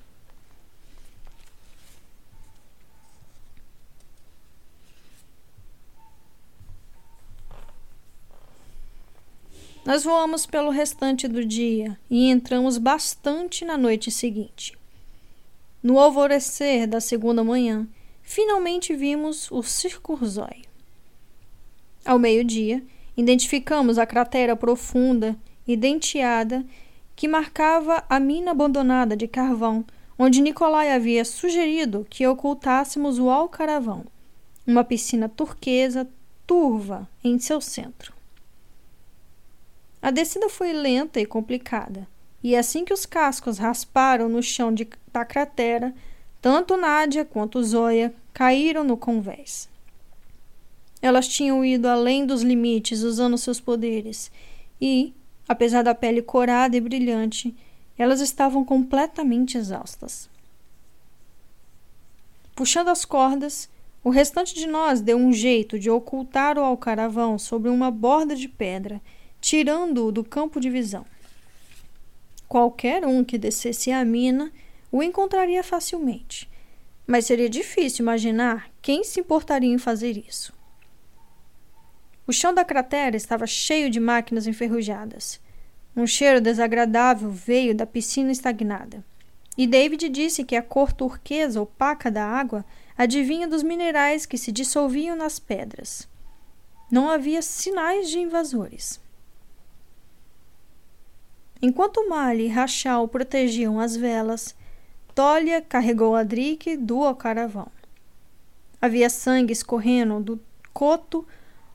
Nós voamos pelo restante do dia e entramos bastante na noite seguinte. No alvorecer da segunda manhã, finalmente vimos o Circurzói. Ao meio-dia, identificamos a cratera profunda e denteada que marcava a mina abandonada de carvão, onde Nicolai havia sugerido que ocultássemos o alcaravão, uma piscina turquesa turva em seu centro. A descida foi lenta e complicada, e assim que os cascos rasparam no chão de, da cratera, tanto Nádia quanto Zoya caíram no convés. Elas tinham ido além dos limites usando seus poderes, e, apesar da pele corada e brilhante, elas estavam completamente exaustas. Puxando as cordas, o restante de nós deu um jeito de ocultar o alcaravão sobre uma borda de pedra tirando-o do campo de visão. Qualquer um que descesse a mina o encontraria facilmente, mas seria difícil imaginar quem se importaria em fazer isso. O chão da cratera estava cheio de máquinas enferrujadas. Um cheiro desagradável veio da piscina estagnada. E David disse que a cor turquesa opaca da água adivinha dos minerais que se dissolviam nas pedras. Não havia sinais de invasores. Enquanto Mali e Rachal protegiam as velas, Tolia carregou Adrique do alcaravão. Havia sangue escorrendo do coto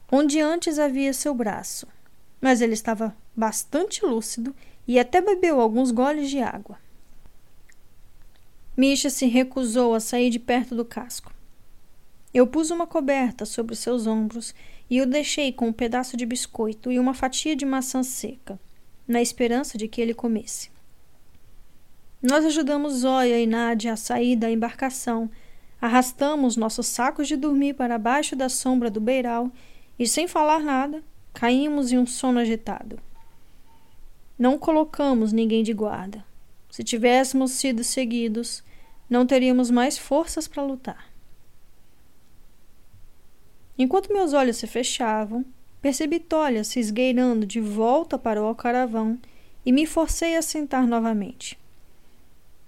onde antes havia seu braço, mas ele estava bastante lúcido e até bebeu alguns goles de água. Misha se recusou a sair de perto do casco. Eu pus uma coberta sobre seus ombros e o deixei com um pedaço de biscoito e uma fatia de maçã seca na esperança de que ele comesse. Nós ajudamos Zóia e Nádia a sair da embarcação, arrastamos nossos sacos de dormir para baixo da sombra do beiral e, sem falar nada, caímos em um sono agitado. Não colocamos ninguém de guarda. Se tivéssemos sido seguidos, não teríamos mais forças para lutar. Enquanto meus olhos se fechavam, percebi Tolia se esgueirando de volta para o alcaravão e me forcei a sentar novamente.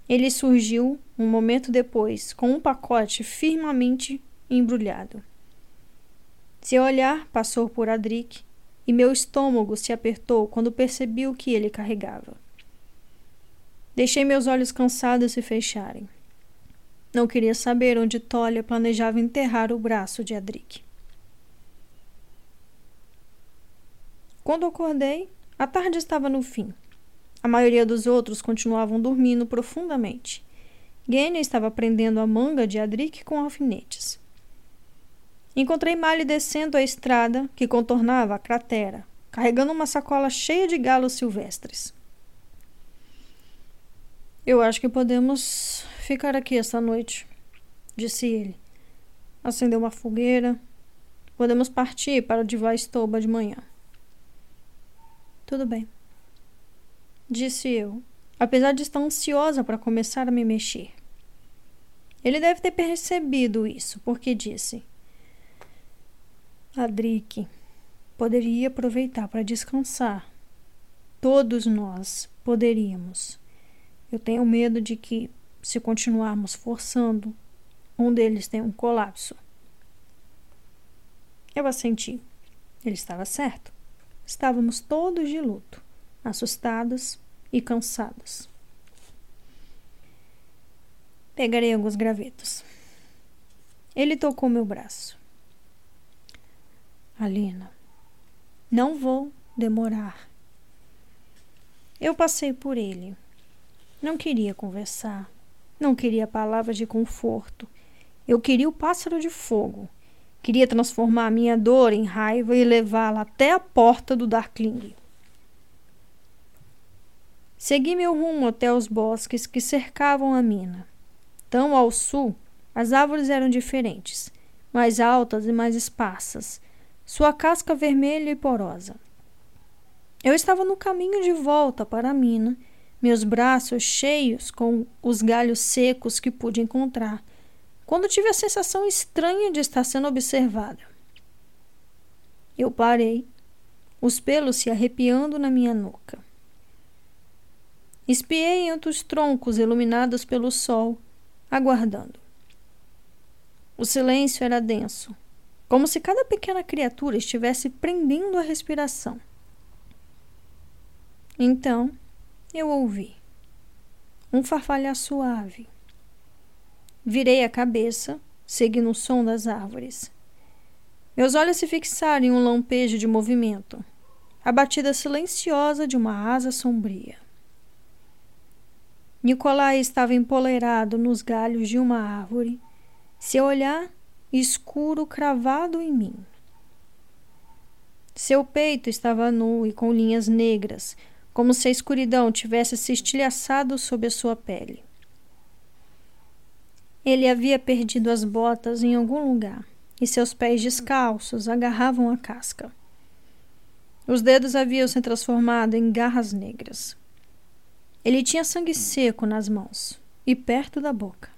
Ele surgiu um momento depois com um pacote firmemente embrulhado. Seu olhar passou por Adric e meu estômago se apertou quando percebi o que ele carregava. Deixei meus olhos cansados se fecharem. Não queria saber onde Tolia planejava enterrar o braço de Adric. Quando acordei, a tarde estava no fim. A maioria dos outros continuavam dormindo profundamente. Gênia estava prendendo a manga de Adric com alfinetes. Encontrei Mali descendo a estrada que contornava a cratera, carregando uma sacola cheia de galos silvestres. Eu acho que podemos ficar aqui esta noite, disse ele. Acendeu uma fogueira. Podemos partir para o Divastoba de manhã. Tudo bem. Disse eu, apesar de estar ansiosa para começar a me mexer. Ele deve ter percebido isso, porque disse: Adrique, poderia aproveitar para descansar. Todos nós poderíamos. Eu tenho medo de que, se continuarmos forçando, um deles tenha um colapso. Eu assenti. Ele estava certo. Estávamos todos de luto, assustados e cansados. Pegarei alguns gravetos. Ele tocou meu braço. Alina, não vou demorar. Eu passei por ele. Não queria conversar. Não queria palavras de conforto. Eu queria o pássaro de fogo Queria transformar a minha dor em raiva e levá-la até a porta do Darkling. Segui meu rumo até os bosques que cercavam a mina. Tão ao sul, as árvores eram diferentes, mais altas e mais esparsas, sua casca vermelha e porosa. Eu estava no caminho de volta para a mina, meus braços cheios com os galhos secos que pude encontrar quando tive a sensação estranha de estar sendo observada. Eu parei, os pelos se arrepiando na minha nuca. Espiei entre os troncos iluminados pelo sol, aguardando. O silêncio era denso, como se cada pequena criatura estivesse prendendo a respiração. Então, eu ouvi um farfalhar suave Virei a cabeça, seguindo o som das árvores. Meus olhos se fixaram em um lampejo de movimento, a batida silenciosa de uma asa sombria. Nicolai estava empoleirado nos galhos de uma árvore, seu olhar escuro cravado em mim. Seu peito estava nu e com linhas negras, como se a escuridão tivesse se estilhaçado sob a sua pele. Ele havia perdido as botas em algum lugar e seus pés descalços agarravam a casca. Os dedos haviam se transformado em garras negras. Ele tinha sangue seco nas mãos e perto da boca.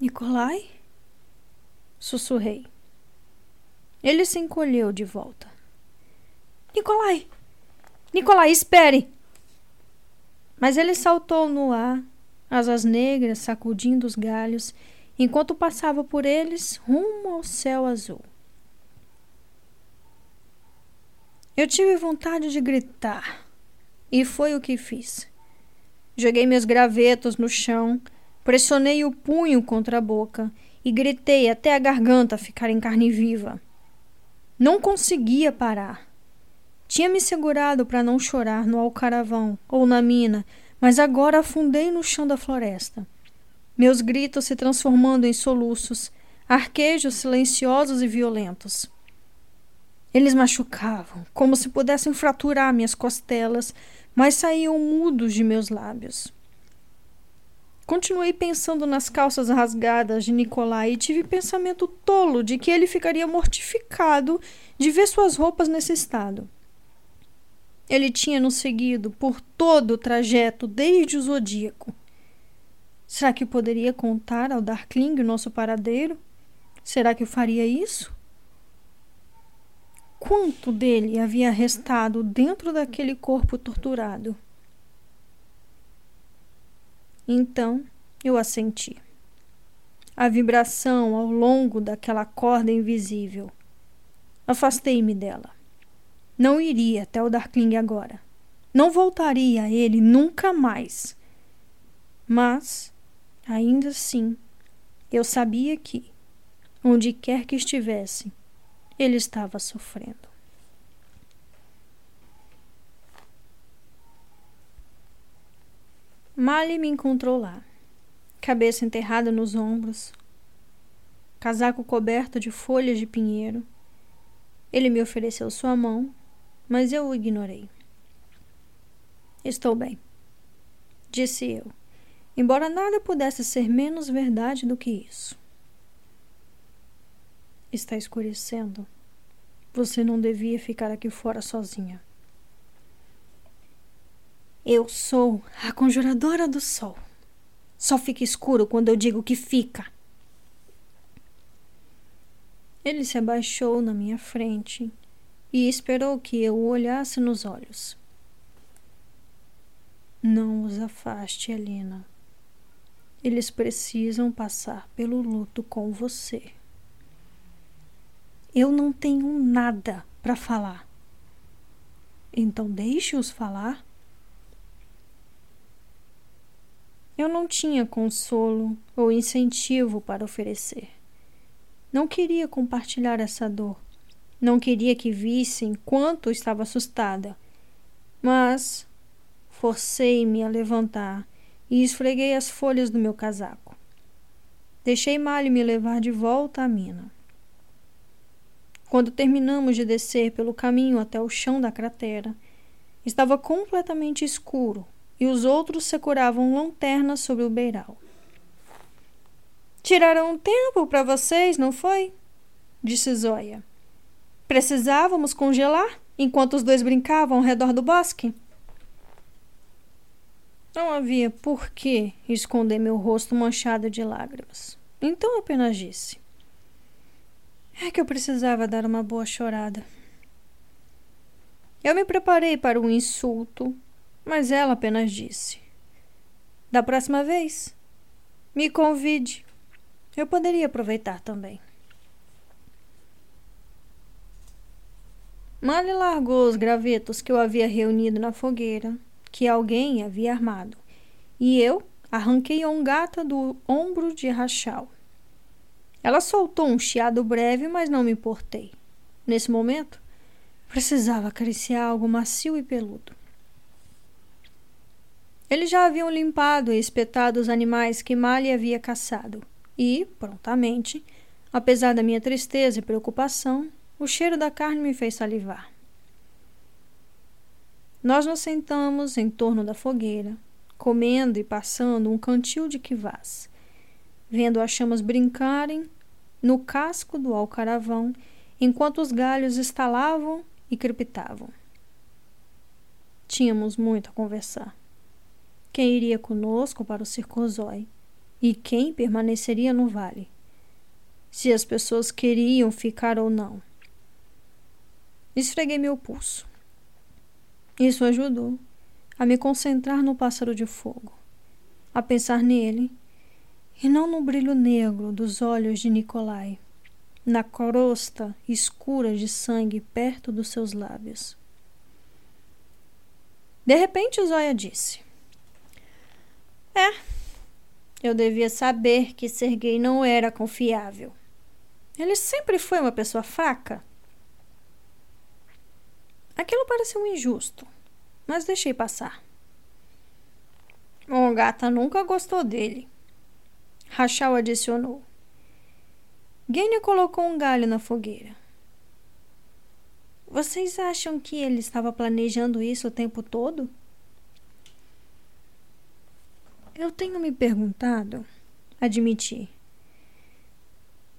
Nicolai? Sussurrei. Ele se encolheu de volta. Nicolai! Nicolai, espere! Mas ele saltou no ar asas negras sacudindo os galhos, enquanto passava por eles rumo ao céu azul. Eu tive vontade de gritar, e foi o que fiz. Joguei meus gravetos no chão, pressionei o punho contra a boca e gritei até a garganta ficar em carne viva. Não conseguia parar. Tinha me segurado para não chorar no alcaravão ou na mina mas agora afundei no chão da floresta. Meus gritos se transformando em soluços, arquejos silenciosos e violentos. Eles machucavam, como se pudessem fraturar minhas costelas, mas saíam mudos de meus lábios. Continuei pensando nas calças rasgadas de Nicolai e tive pensamento tolo de que ele ficaria mortificado de ver suas roupas nesse estado. Ele tinha nos seguido por todo o trajeto desde o zodíaco. Será que poderia contar ao Darkling o nosso paradeiro? Será que eu faria isso? Quanto dele havia restado dentro daquele corpo torturado? Então eu assenti. A vibração ao longo daquela corda invisível. Afastei-me dela. Não iria até o Darkling agora. Não voltaria a ele nunca mais. Mas, ainda assim, eu sabia que, onde quer que estivesse, ele estava sofrendo. Mali me encontrou lá, cabeça enterrada nos ombros, casaco coberto de folhas de pinheiro. Ele me ofereceu sua mão, mas eu o ignorei. Estou bem, disse eu, embora nada pudesse ser menos verdade do que isso. Está escurecendo. Você não devia ficar aqui fora sozinha. Eu sou a conjuradora do sol. Só fica escuro quando eu digo que fica. Ele se abaixou na minha frente e esperou que eu o olhasse nos olhos. Não os afaste, Helena. Eles precisam passar pelo luto com você. Eu não tenho nada para falar. Então deixe-os falar. Eu não tinha consolo ou incentivo para oferecer. Não queria compartilhar essa dor. Não queria que vissem quanto estava assustada. Mas forcei-me a levantar e esfreguei as folhas do meu casaco. Deixei Malho me levar de volta à mina. Quando terminamos de descer pelo caminho até o chão da cratera, estava completamente escuro e os outros seguravam lanternas sobre o beiral. Tiraram um tempo para vocês, não foi? disse Zóia. Precisávamos congelar enquanto os dois brincavam ao redor do bosque? Não havia por que esconder meu rosto manchado de lágrimas. Então apenas disse: é que eu precisava dar uma boa chorada. Eu me preparei para um insulto, mas ela apenas disse: Da próxima vez, me convide. Eu poderia aproveitar também. Mali largou os gravetos que eu havia reunido na fogueira, que alguém havia armado, e eu arranquei a ongata do ombro de Rachel. Ela soltou um chiado breve, mas não me importei. Nesse momento, precisava acariciar algo macio e peludo. Eles já haviam limpado e espetado os animais que Mali havia caçado, e, prontamente, apesar da minha tristeza e preocupação, o cheiro da carne me fez salivar. Nós nos sentamos em torno da fogueira, comendo e passando um cantil de quivás vendo as chamas brincarem no casco do alcaravão enquanto os galhos estalavam e crepitavam. Tínhamos muito a conversar. Quem iria conosco para o circozói e quem permaneceria no vale? Se as pessoas queriam ficar ou não. Esfreguei meu pulso. Isso ajudou a me concentrar no pássaro de fogo, a pensar nele e não no brilho negro dos olhos de Nicolai, na crosta escura de sangue perto dos seus lábios. De repente, Zóia disse: É, eu devia saber que Serguei não era confiável. Ele sempre foi uma pessoa fraca. Aquilo pareceu injusto, mas deixei passar. O gata nunca gostou dele. Rachel adicionou. Gênia colocou um galho na fogueira. Vocês acham que ele estava planejando isso o tempo todo? Eu tenho me perguntado, admiti.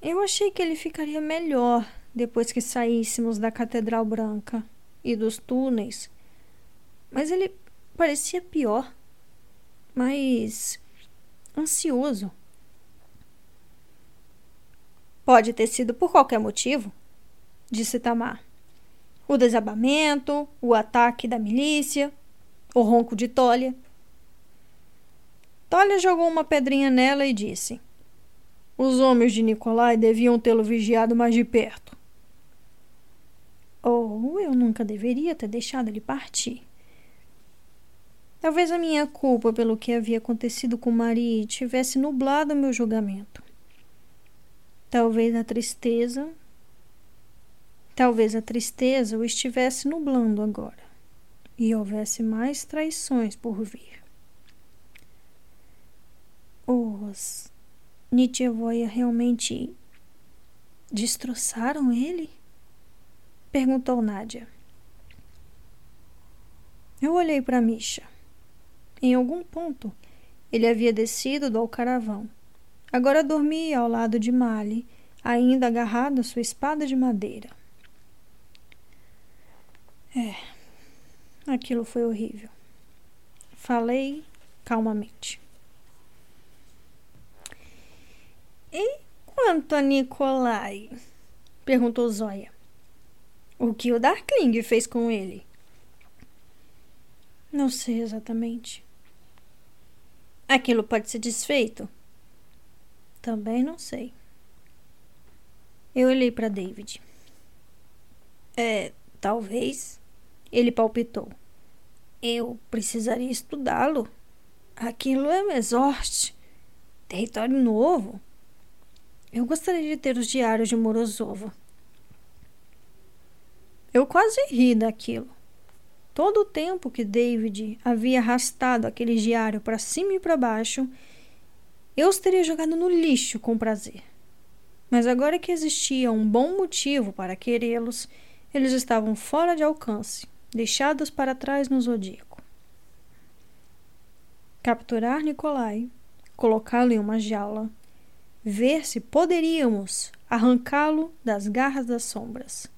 Eu achei que ele ficaria melhor depois que saíssemos da Catedral Branca e dos túneis, mas ele parecia pior. Mas ansioso. Pode ter sido por qualquer motivo, disse Tamar. O desabamento, o ataque da milícia, o ronco de Tolia. Tolia jogou uma pedrinha nela e disse: Os homens de Nicolai deviam tê-lo vigiado mais de perto. Ou eu nunca deveria ter deixado ele partir. Talvez a minha culpa pelo que havia acontecido com Marie tivesse nublado meu julgamento. Talvez a tristeza. Talvez a tristeza o estivesse nublando agora e houvesse mais traições por vir. Os Nietzschevoia realmente destroçaram ele? Perguntou Nádia. Eu olhei para Misha. Em algum ponto, ele havia descido do alcaravão. Agora dormia ao lado de Mali, ainda agarrado à sua espada de madeira. É, aquilo foi horrível. Falei calmamente. E quanto a Nicolai? perguntou Zóia. O que o Darkling fez com ele? Não sei exatamente. Aquilo pode ser desfeito? Também não sei. Eu olhei para David. É, talvez. Ele palpitou. Eu precisaria estudá-lo. Aquilo é Mesorte. Território novo. Eu gostaria de ter os diários de Morozova. Eu quase ri daquilo. Todo o tempo que David havia arrastado aquele diário para cima e para baixo, eu os teria jogado no lixo com prazer. Mas agora que existia um bom motivo para querê-los, eles estavam fora de alcance, deixados para trás no zodíaco. Capturar Nicolai, colocá-lo em uma jaula, ver se poderíamos arrancá-lo das garras das sombras.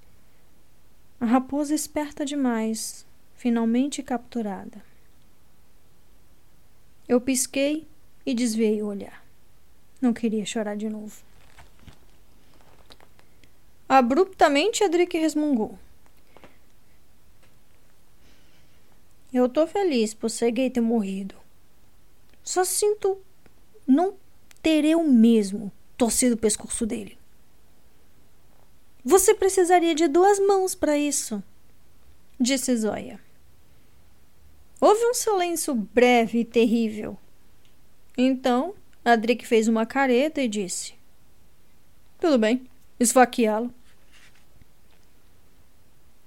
A raposa esperta demais finalmente capturada. Eu pisquei e desviei o olhar. Não queria chorar de novo. Abruptamente, Adric resmungou. Eu tô feliz por Sergei ter morrido. Só sinto não ter eu mesmo torcido o pescoço dele. Você precisaria de duas mãos para isso, disse Zoya. Houve um silêncio breve e terrível. Então, Adric fez uma careta e disse: Tudo bem, esfaqueá-lo.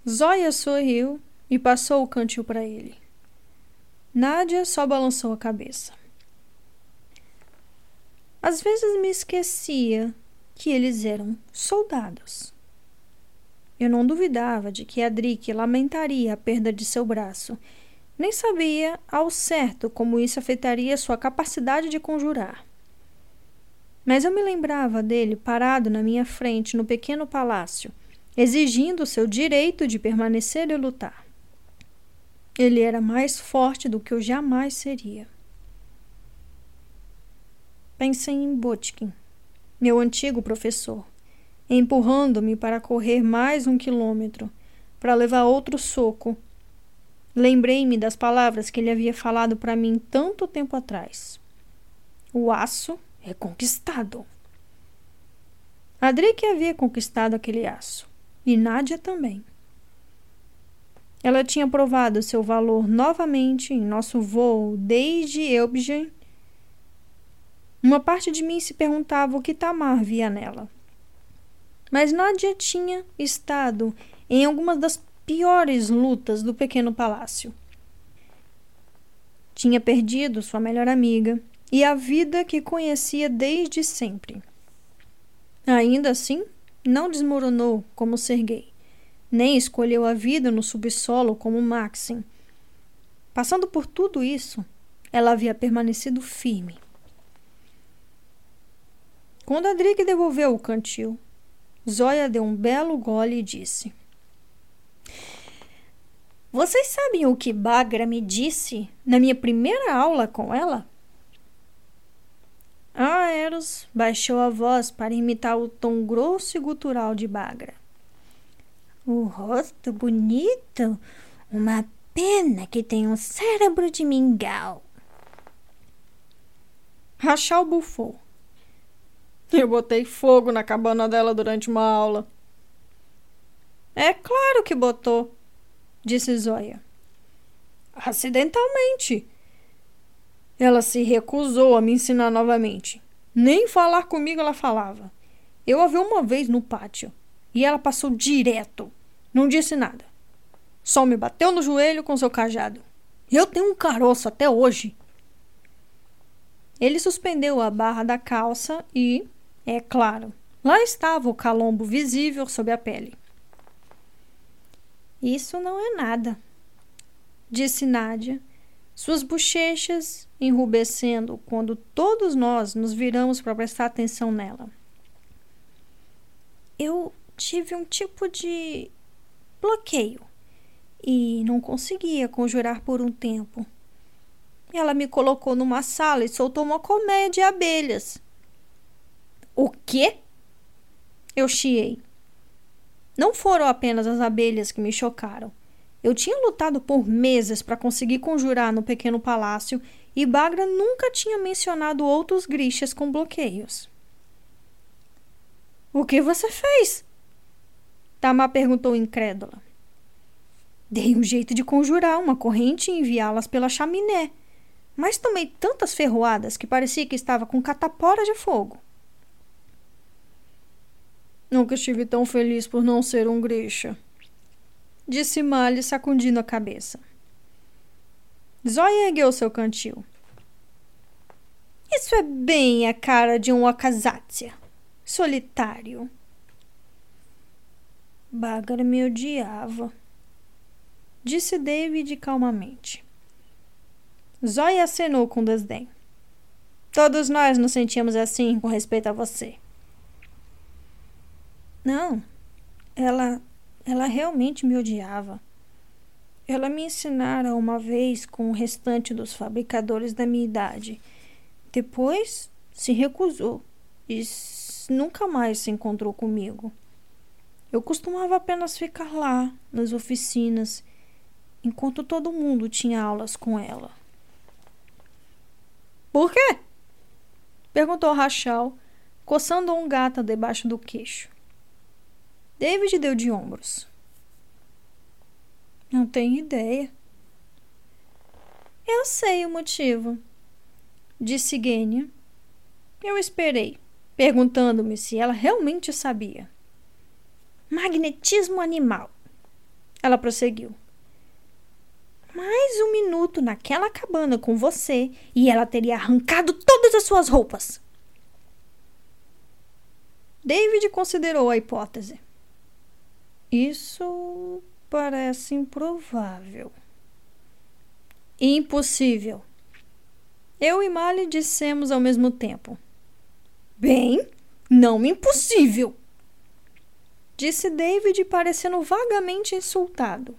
Zóia sorriu e passou o cantil para ele. Nádia só balançou a cabeça. Às vezes me esquecia que eles eram soldados. Eu não duvidava de que Adric lamentaria a perda de seu braço nem sabia ao certo como isso afetaria sua capacidade de conjurar. Mas eu me lembrava dele parado na minha frente no pequeno palácio, exigindo seu direito de permanecer e lutar. Ele era mais forte do que eu jamais seria. Pensei em Botkin, meu antigo professor, empurrando-me para correr mais um quilômetro, para levar outro soco Lembrei-me das palavras que ele havia falado para mim tanto tempo atrás. O aço é conquistado. Adrique havia conquistado aquele aço, e Nádia também. Ela tinha provado seu valor novamente em nosso voo desde Eubgen. Uma parte de mim se perguntava o que Tamar via nela. Mas Nádia tinha estado em algumas das piores lutas do pequeno palácio. Tinha perdido sua melhor amiga e a vida que conhecia desde sempre. Ainda assim, não desmoronou como Sergei, nem escolheu a vida no subsolo como Maxim. Passando por tudo isso, ela havia permanecido firme. Quando Adrique devolveu o cantil, Zóia deu um belo gole e disse: vocês sabem o que Bagra me disse na minha primeira aula com ela? A Eros baixou a voz para imitar o tom grosso e gutural de Bagra. O rosto bonito, uma pena que tem um cérebro de mingau. Rachal bufou. Eu botei fogo na cabana dela durante uma aula. É claro que botou, disse Zóia. Acidentalmente. Ela se recusou a me ensinar novamente. Nem falar comigo ela falava. Eu a vi uma vez no pátio e ela passou direto. Não disse nada. Só me bateu no joelho com seu cajado. Eu tenho um caroço até hoje. Ele suspendeu a barra da calça e, é claro, lá estava o calombo visível sob a pele. Isso não é nada, disse Nádia, suas bochechas enrubescendo quando todos nós nos viramos para prestar atenção nela. Eu tive um tipo de bloqueio e não conseguia conjurar por um tempo. Ela me colocou numa sala e soltou uma colmeia de abelhas. O quê? Eu chiei. Não foram apenas as abelhas que me chocaram. Eu tinha lutado por meses para conseguir conjurar no pequeno palácio e Bagra nunca tinha mencionado outros grixas com bloqueios. O que você fez? Tamar perguntou incrédula. Dei um jeito de conjurar uma corrente e enviá-las pela chaminé, mas tomei tantas ferroadas que parecia que estava com catapora de fogo. Nunca estive tão feliz por não ser um grisha, disse Mali sacudindo a cabeça. Zóia ergueu seu cantil. Isso é bem a cara de um Akazatia, solitário. Bagar me odiava disse David calmamente. Zoe acenou com desdém. Todos nós nos sentíamos assim com respeito a você. Não, ela, ela realmente me odiava. Ela me ensinara uma vez com o restante dos fabricadores da minha idade. Depois se recusou e nunca mais se encontrou comigo. Eu costumava apenas ficar lá, nas oficinas, enquanto todo mundo tinha aulas com ela. Por quê? perguntou Rachel, coçando um gato debaixo do queixo. David deu de ombros. Não tenho ideia. Eu sei o motivo, disse Gênia. Eu esperei, perguntando-me se ela realmente sabia. Magnetismo animal. Ela prosseguiu mais um minuto naquela cabana com você e ela teria arrancado todas as suas roupas. David considerou a hipótese. Isso parece improvável. Impossível. Eu e Mali dissemos ao mesmo tempo. Bem, não impossível, disse David, parecendo vagamente insultado.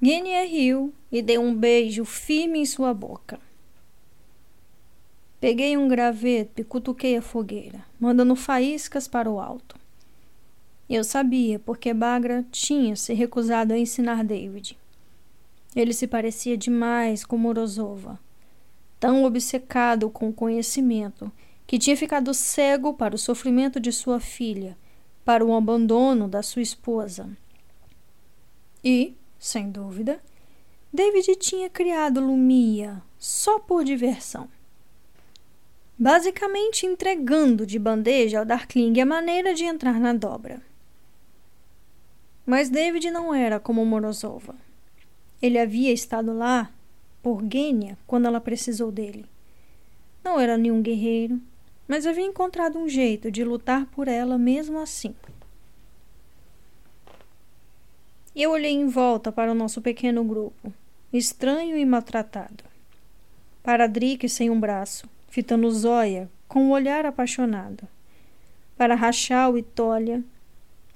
Guinea riu e deu um beijo firme em sua boca. Peguei um graveto e cutuquei a fogueira, mandando faíscas para o alto. Eu sabia porque Bagra tinha se recusado a ensinar David. Ele se parecia demais com Morozova, tão obcecado com o conhecimento que tinha ficado cego para o sofrimento de sua filha, para o abandono da sua esposa. E, sem dúvida, David tinha criado Lumia só por diversão. Basicamente entregando de bandeja ao Darkling a maneira de entrar na dobra. Mas David não era como Morozova. Ele havia estado lá por Gênia quando ela precisou dele. Não era nenhum guerreiro, mas havia encontrado um jeito de lutar por ela mesmo assim. Eu olhei em volta para o nosso pequeno grupo, estranho e maltratado. Para Drick sem um braço, fitando Zóia com um olhar apaixonado. Para Rachel e Tolia,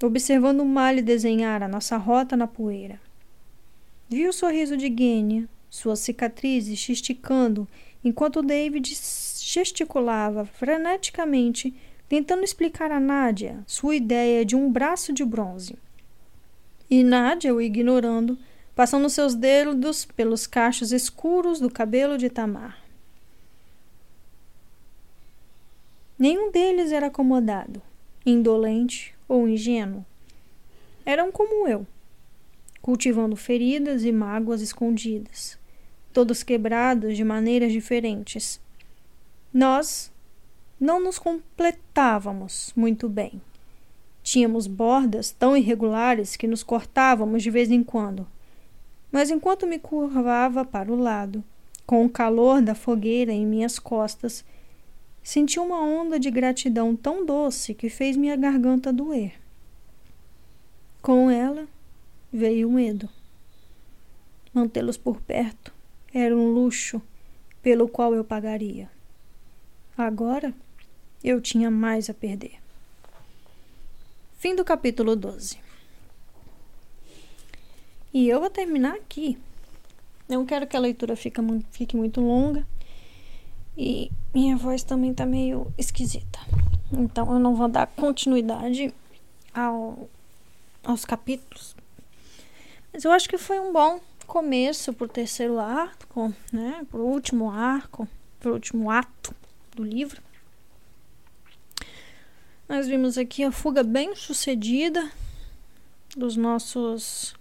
observando o Mali desenhar a nossa rota na poeira. Vi o sorriso de Gênia, suas cicatrizes esticando enquanto David gesticulava freneticamente, tentando explicar a Nádia sua ideia de um braço de bronze. E Nádia o ignorando, passando seus dedos pelos cachos escuros do cabelo de Tamar. Nenhum deles era acomodado, indolente ou ingênuo. Eram como eu, cultivando feridas e mágoas escondidas, todos quebrados de maneiras diferentes. Nós não nos completávamos muito bem. Tínhamos bordas tão irregulares que nos cortávamos de vez em quando. Mas enquanto me curvava para o lado, com o calor da fogueira em minhas costas, senti uma onda de gratidão tão doce que fez minha garganta doer. Com ela veio o medo. Mantê-los por perto era um luxo pelo qual eu pagaria. Agora eu tinha mais a perder. Fim do capítulo 12. E eu vou terminar aqui. Não quero que a leitura fique, muito longa. E minha voz também tá meio esquisita. Então eu não vou dar continuidade ao, aos capítulos. Mas eu acho que foi um bom começo pro terceiro arco, né? Pro último arco, pro último ato do livro. Nós vimos aqui a fuga bem sucedida dos nossos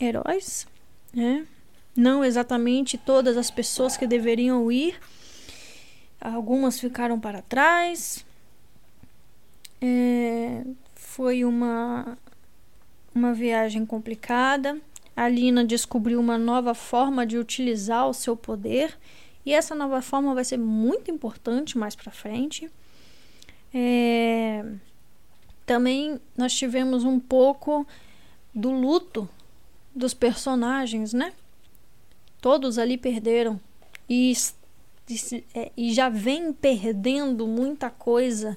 heróis, né? Não exatamente todas as pessoas que deveriam ir. Algumas ficaram para trás. É, foi uma, uma viagem complicada. A Lina descobriu uma nova forma de utilizar o seu poder. E essa nova forma vai ser muito importante mais para frente. É... Também nós tivemos um pouco do luto dos personagens, né? Todos ali perderam e, é, e já vem perdendo muita coisa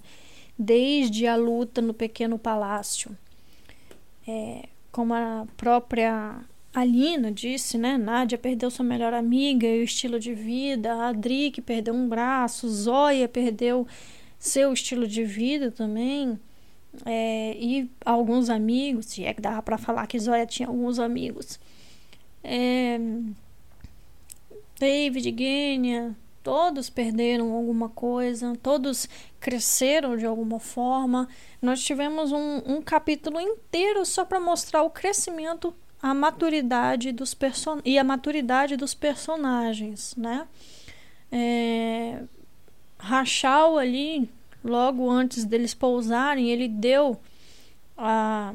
desde a luta no pequeno palácio. É, como a própria Alina disse, né? Nádia perdeu sua melhor amiga e o estilo de vida, a Adri que perdeu um braço, Zóia perdeu seu estilo de vida também. É, e alguns amigos, se é que dava para falar que Zóia tinha alguns amigos. É, David, Gênia, todos perderam alguma coisa, todos cresceram de alguma forma. Nós tivemos um, um capítulo inteiro só para mostrar o crescimento, a maturidade dos person e a maturidade dos personagens, né? É, Rachal ali, logo antes deles pousarem, ele deu a,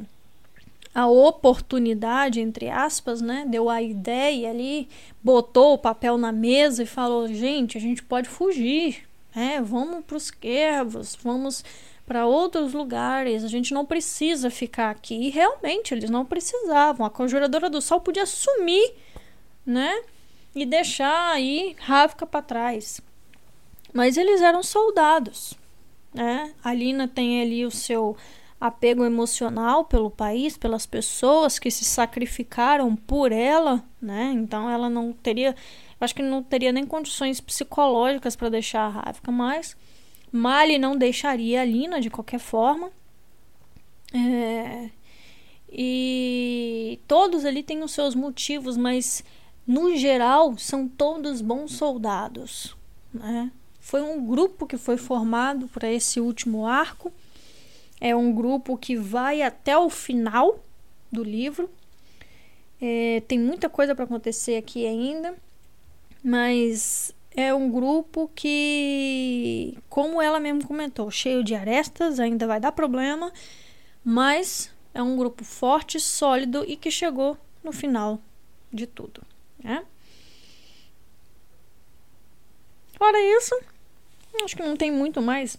a oportunidade, entre aspas, né? Deu a ideia ali, botou o papel na mesa e falou: gente, a gente pode fugir, né? Vamos para os Quervos, vamos para outros lugares, a gente não precisa ficar aqui. E realmente eles não precisavam. A Conjuradora do Sol podia sumir, né? E deixar aí Ravka para trás. Mas eles eram soldados, né? A Lina tem ali o seu apego emocional pelo país, pelas pessoas que se sacrificaram por ela, né? Então ela não teria, acho que não teria nem condições psicológicas para deixar a Ravka mais. Mali não deixaria a Lina de qualquer forma. É, e todos ali têm os seus motivos, mas no geral são todos bons soldados, né? Foi um grupo que foi formado para esse último arco. É um grupo que vai até o final do livro. É, tem muita coisa para acontecer aqui ainda, mas é um grupo que, como ela mesmo comentou, cheio de arestas, ainda vai dar problema, mas é um grupo forte, sólido e que chegou no final de tudo. Né? Fora isso, Acho que não tem muito mais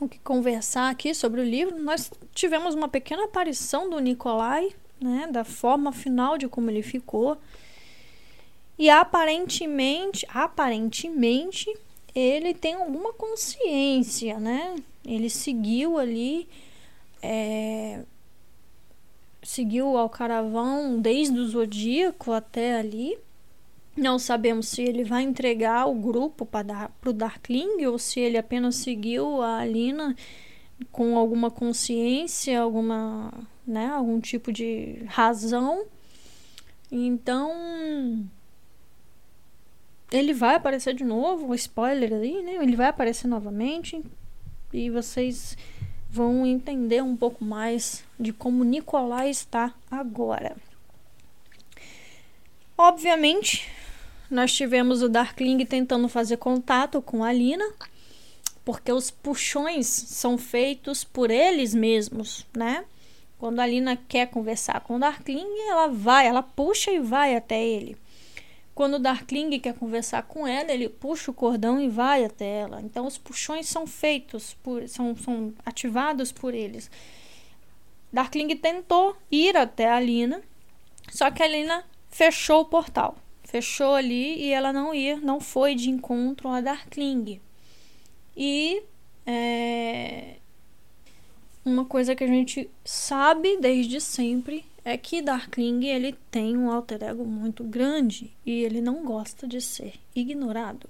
o que conversar aqui sobre o livro. Nós tivemos uma pequena aparição do Nicolai, né, da forma final de como ele ficou. E aparentemente, aparentemente, ele tem alguma consciência, né? Ele seguiu ali, é, seguiu ao caravão desde o Zodíaco até ali. Não sabemos se ele vai entregar o grupo para o Darkling ou se ele apenas seguiu a Alina com alguma consciência, alguma, né, algum tipo de razão. Então, ele vai aparecer de novo, spoiler aí, né? Ele vai aparecer novamente e vocês vão entender um pouco mais de como Nicolai está agora. Obviamente, nós tivemos o Darkling tentando fazer contato com a Lina, porque os puxões são feitos por eles mesmos, né? Quando a Lina quer conversar com o Darkling, ela vai, ela puxa e vai até ele. Quando o Darkling quer conversar com ela, ele puxa o cordão e vai até ela. Então os puxões são feitos por, são, são ativados por eles. Darkling tentou ir até a Lina, só que a Lina fechou o portal. Fechou ali e ela não ia, não foi de encontro a Darkling. E é, uma coisa que a gente sabe desde sempre é que Darkling ele tem um alter ego muito grande e ele não gosta de ser ignorado.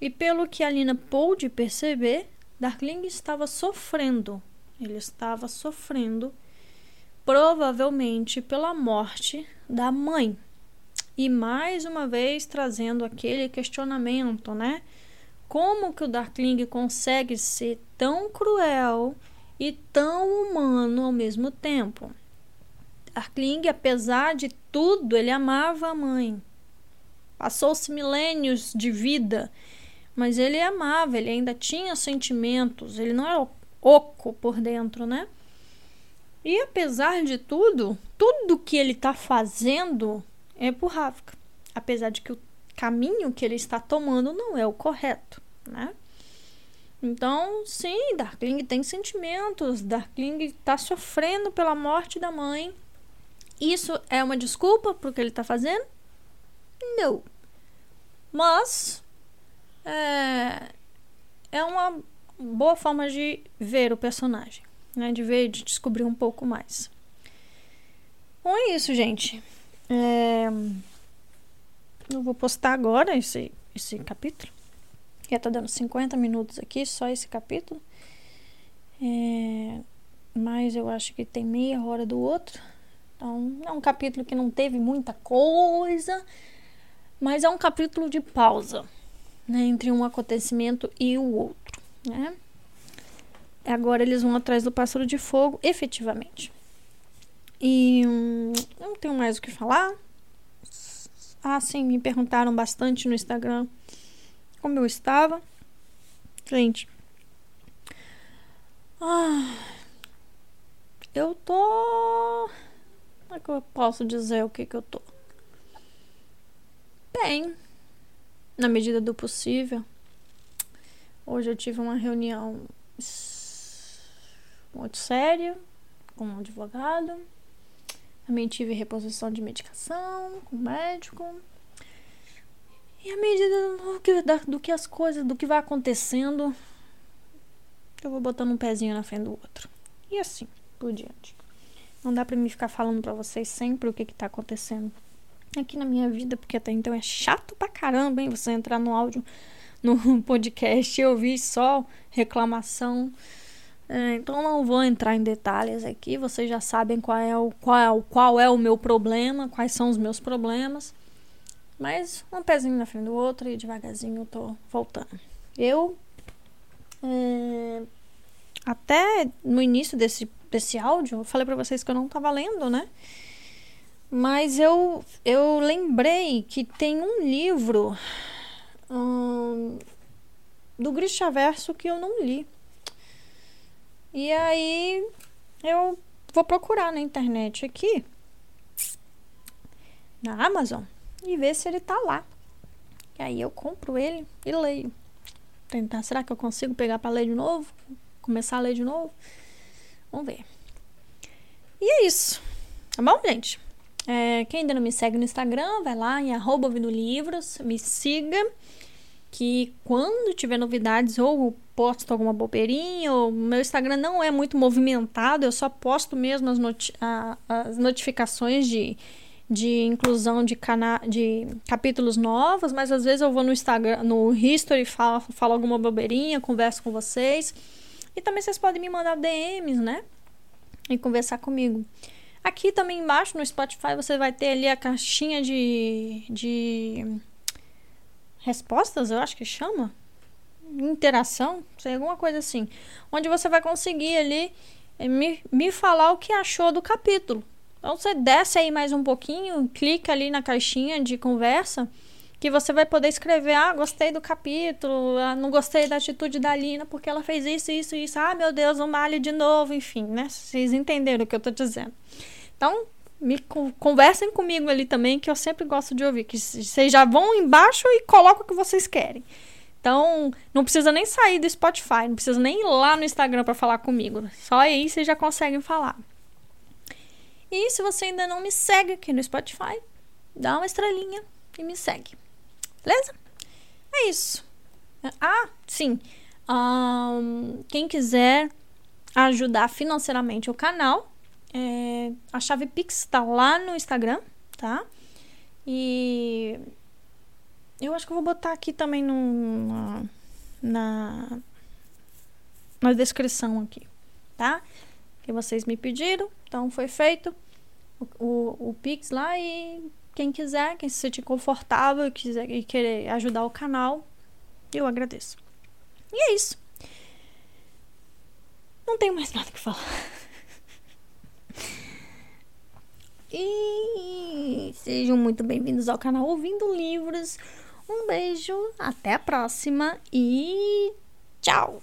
E pelo que a Lina pôde perceber, Darkling estava sofrendo. Ele estava sofrendo provavelmente pela morte da mãe. E mais uma vez trazendo aquele questionamento, né? Como que o Darkling consegue ser tão cruel e tão humano ao mesmo tempo? Darkling, apesar de tudo, ele amava a mãe. Passou-se milênios de vida, mas ele amava, ele ainda tinha sentimentos, ele não era oco por dentro, né? E apesar de tudo, tudo que ele está fazendo é por Ravka. Apesar de que o caminho que ele está tomando não é o correto, né? Então, sim, Darkling tem sentimentos. Darkling está sofrendo pela morte da mãe. Isso é uma desculpa para o que ele está fazendo? Não. Mas é, é uma boa forma de ver o personagem, né? De ver, de descobrir um pouco mais. Bom, é isso, gente. É, eu vou postar agora esse, esse capítulo. Já tá dando 50 minutos aqui, só esse capítulo. É, mas eu acho que tem meia hora do outro. Então, é um capítulo que não teve muita coisa, mas é um capítulo de pausa né, entre um acontecimento e o outro. Né? Agora eles vão atrás do pássaro de fogo, efetivamente. E hum, não tenho mais o que falar. Ah, sim, me perguntaram bastante no Instagram como eu estava. Gente. Ah, eu tô como é que eu posso dizer o que, que eu tô? Bem, na medida do possível. Hoje eu tive uma reunião muito séria com um advogado. Também tive reposição de medicação com o médico. E à medida do que, as coisas, do que vai acontecendo, eu vou botando um pezinho na frente do outro. E assim por diante. Não dá para mim ficar falando para vocês sempre o que que tá acontecendo aqui na minha vida, porque até então é chato pra caramba, hein? Você entrar no áudio, no podcast e ouvir só reclamação. É, então não vou entrar em detalhes aqui, vocês já sabem qual é o qual é qual é o meu problema, quais são os meus problemas. Mas um pezinho na frente do outro e devagarzinho eu tô voltando. Eu é, até no início desse desse áudio, eu falei para vocês que eu não tava lendo, né? Mas eu, eu lembrei que tem um livro hum, do Grisha Verso que eu não li. E aí eu vou procurar na internet aqui, na Amazon, e ver se ele tá lá. E aí eu compro ele e leio. Tentar, será que eu consigo pegar para ler de novo? Começar a ler de novo? Vamos ver. E é isso. Tá bom, gente? É, quem ainda não me segue no Instagram, vai lá em arroba livros, me siga. Que quando tiver novidades ou posto alguma bobeirinha, ou meu Instagram não é muito movimentado, eu só posto mesmo as, noti a, as notificações de, de inclusão de, cana de capítulos novos, mas às vezes eu vou no Instagram, no History, falo, falo alguma bobeirinha, converso com vocês. E também vocês podem me mandar DMs, né? E conversar comigo. Aqui também embaixo no Spotify você vai ter ali a caixinha de, de respostas, eu acho que chama. Interação, sei, alguma coisa assim. Onde você vai conseguir ali eh, me, me falar o que achou do capítulo. Então você desce aí mais um pouquinho, clica ali na caixinha de conversa que você vai poder escrever: ah, gostei do capítulo, ah, não gostei da atitude da Lina porque ela fez isso, isso, isso. Ah, meu Deus, o malho de novo, enfim, né? Vocês entenderam o que eu tô dizendo. Então, me conversem comigo ali também, que eu sempre gosto de ouvir. Que vocês já vão embaixo e colocam o que vocês querem. Então, não precisa nem sair do Spotify, não precisa nem ir lá no Instagram para falar comigo. Só aí vocês já conseguem falar. E se você ainda não me segue aqui no Spotify, dá uma estrelinha e me segue. Beleza? É isso. Ah, sim. Um, quem quiser ajudar financeiramente o canal, é, a chave Pix está lá no Instagram, tá? E eu acho que eu vou botar aqui também no, na, na, descrição aqui, tá? Que vocês me pediram, então foi feito o, o, o Pix lá e quem quiser, quem se sentir confortável quiser e querer ajudar o canal, eu agradeço. E é isso. Não tenho mais nada que falar. E sejam muito bem-vindos ao canal Ouvindo Livros. Um beijo, até a próxima e tchau!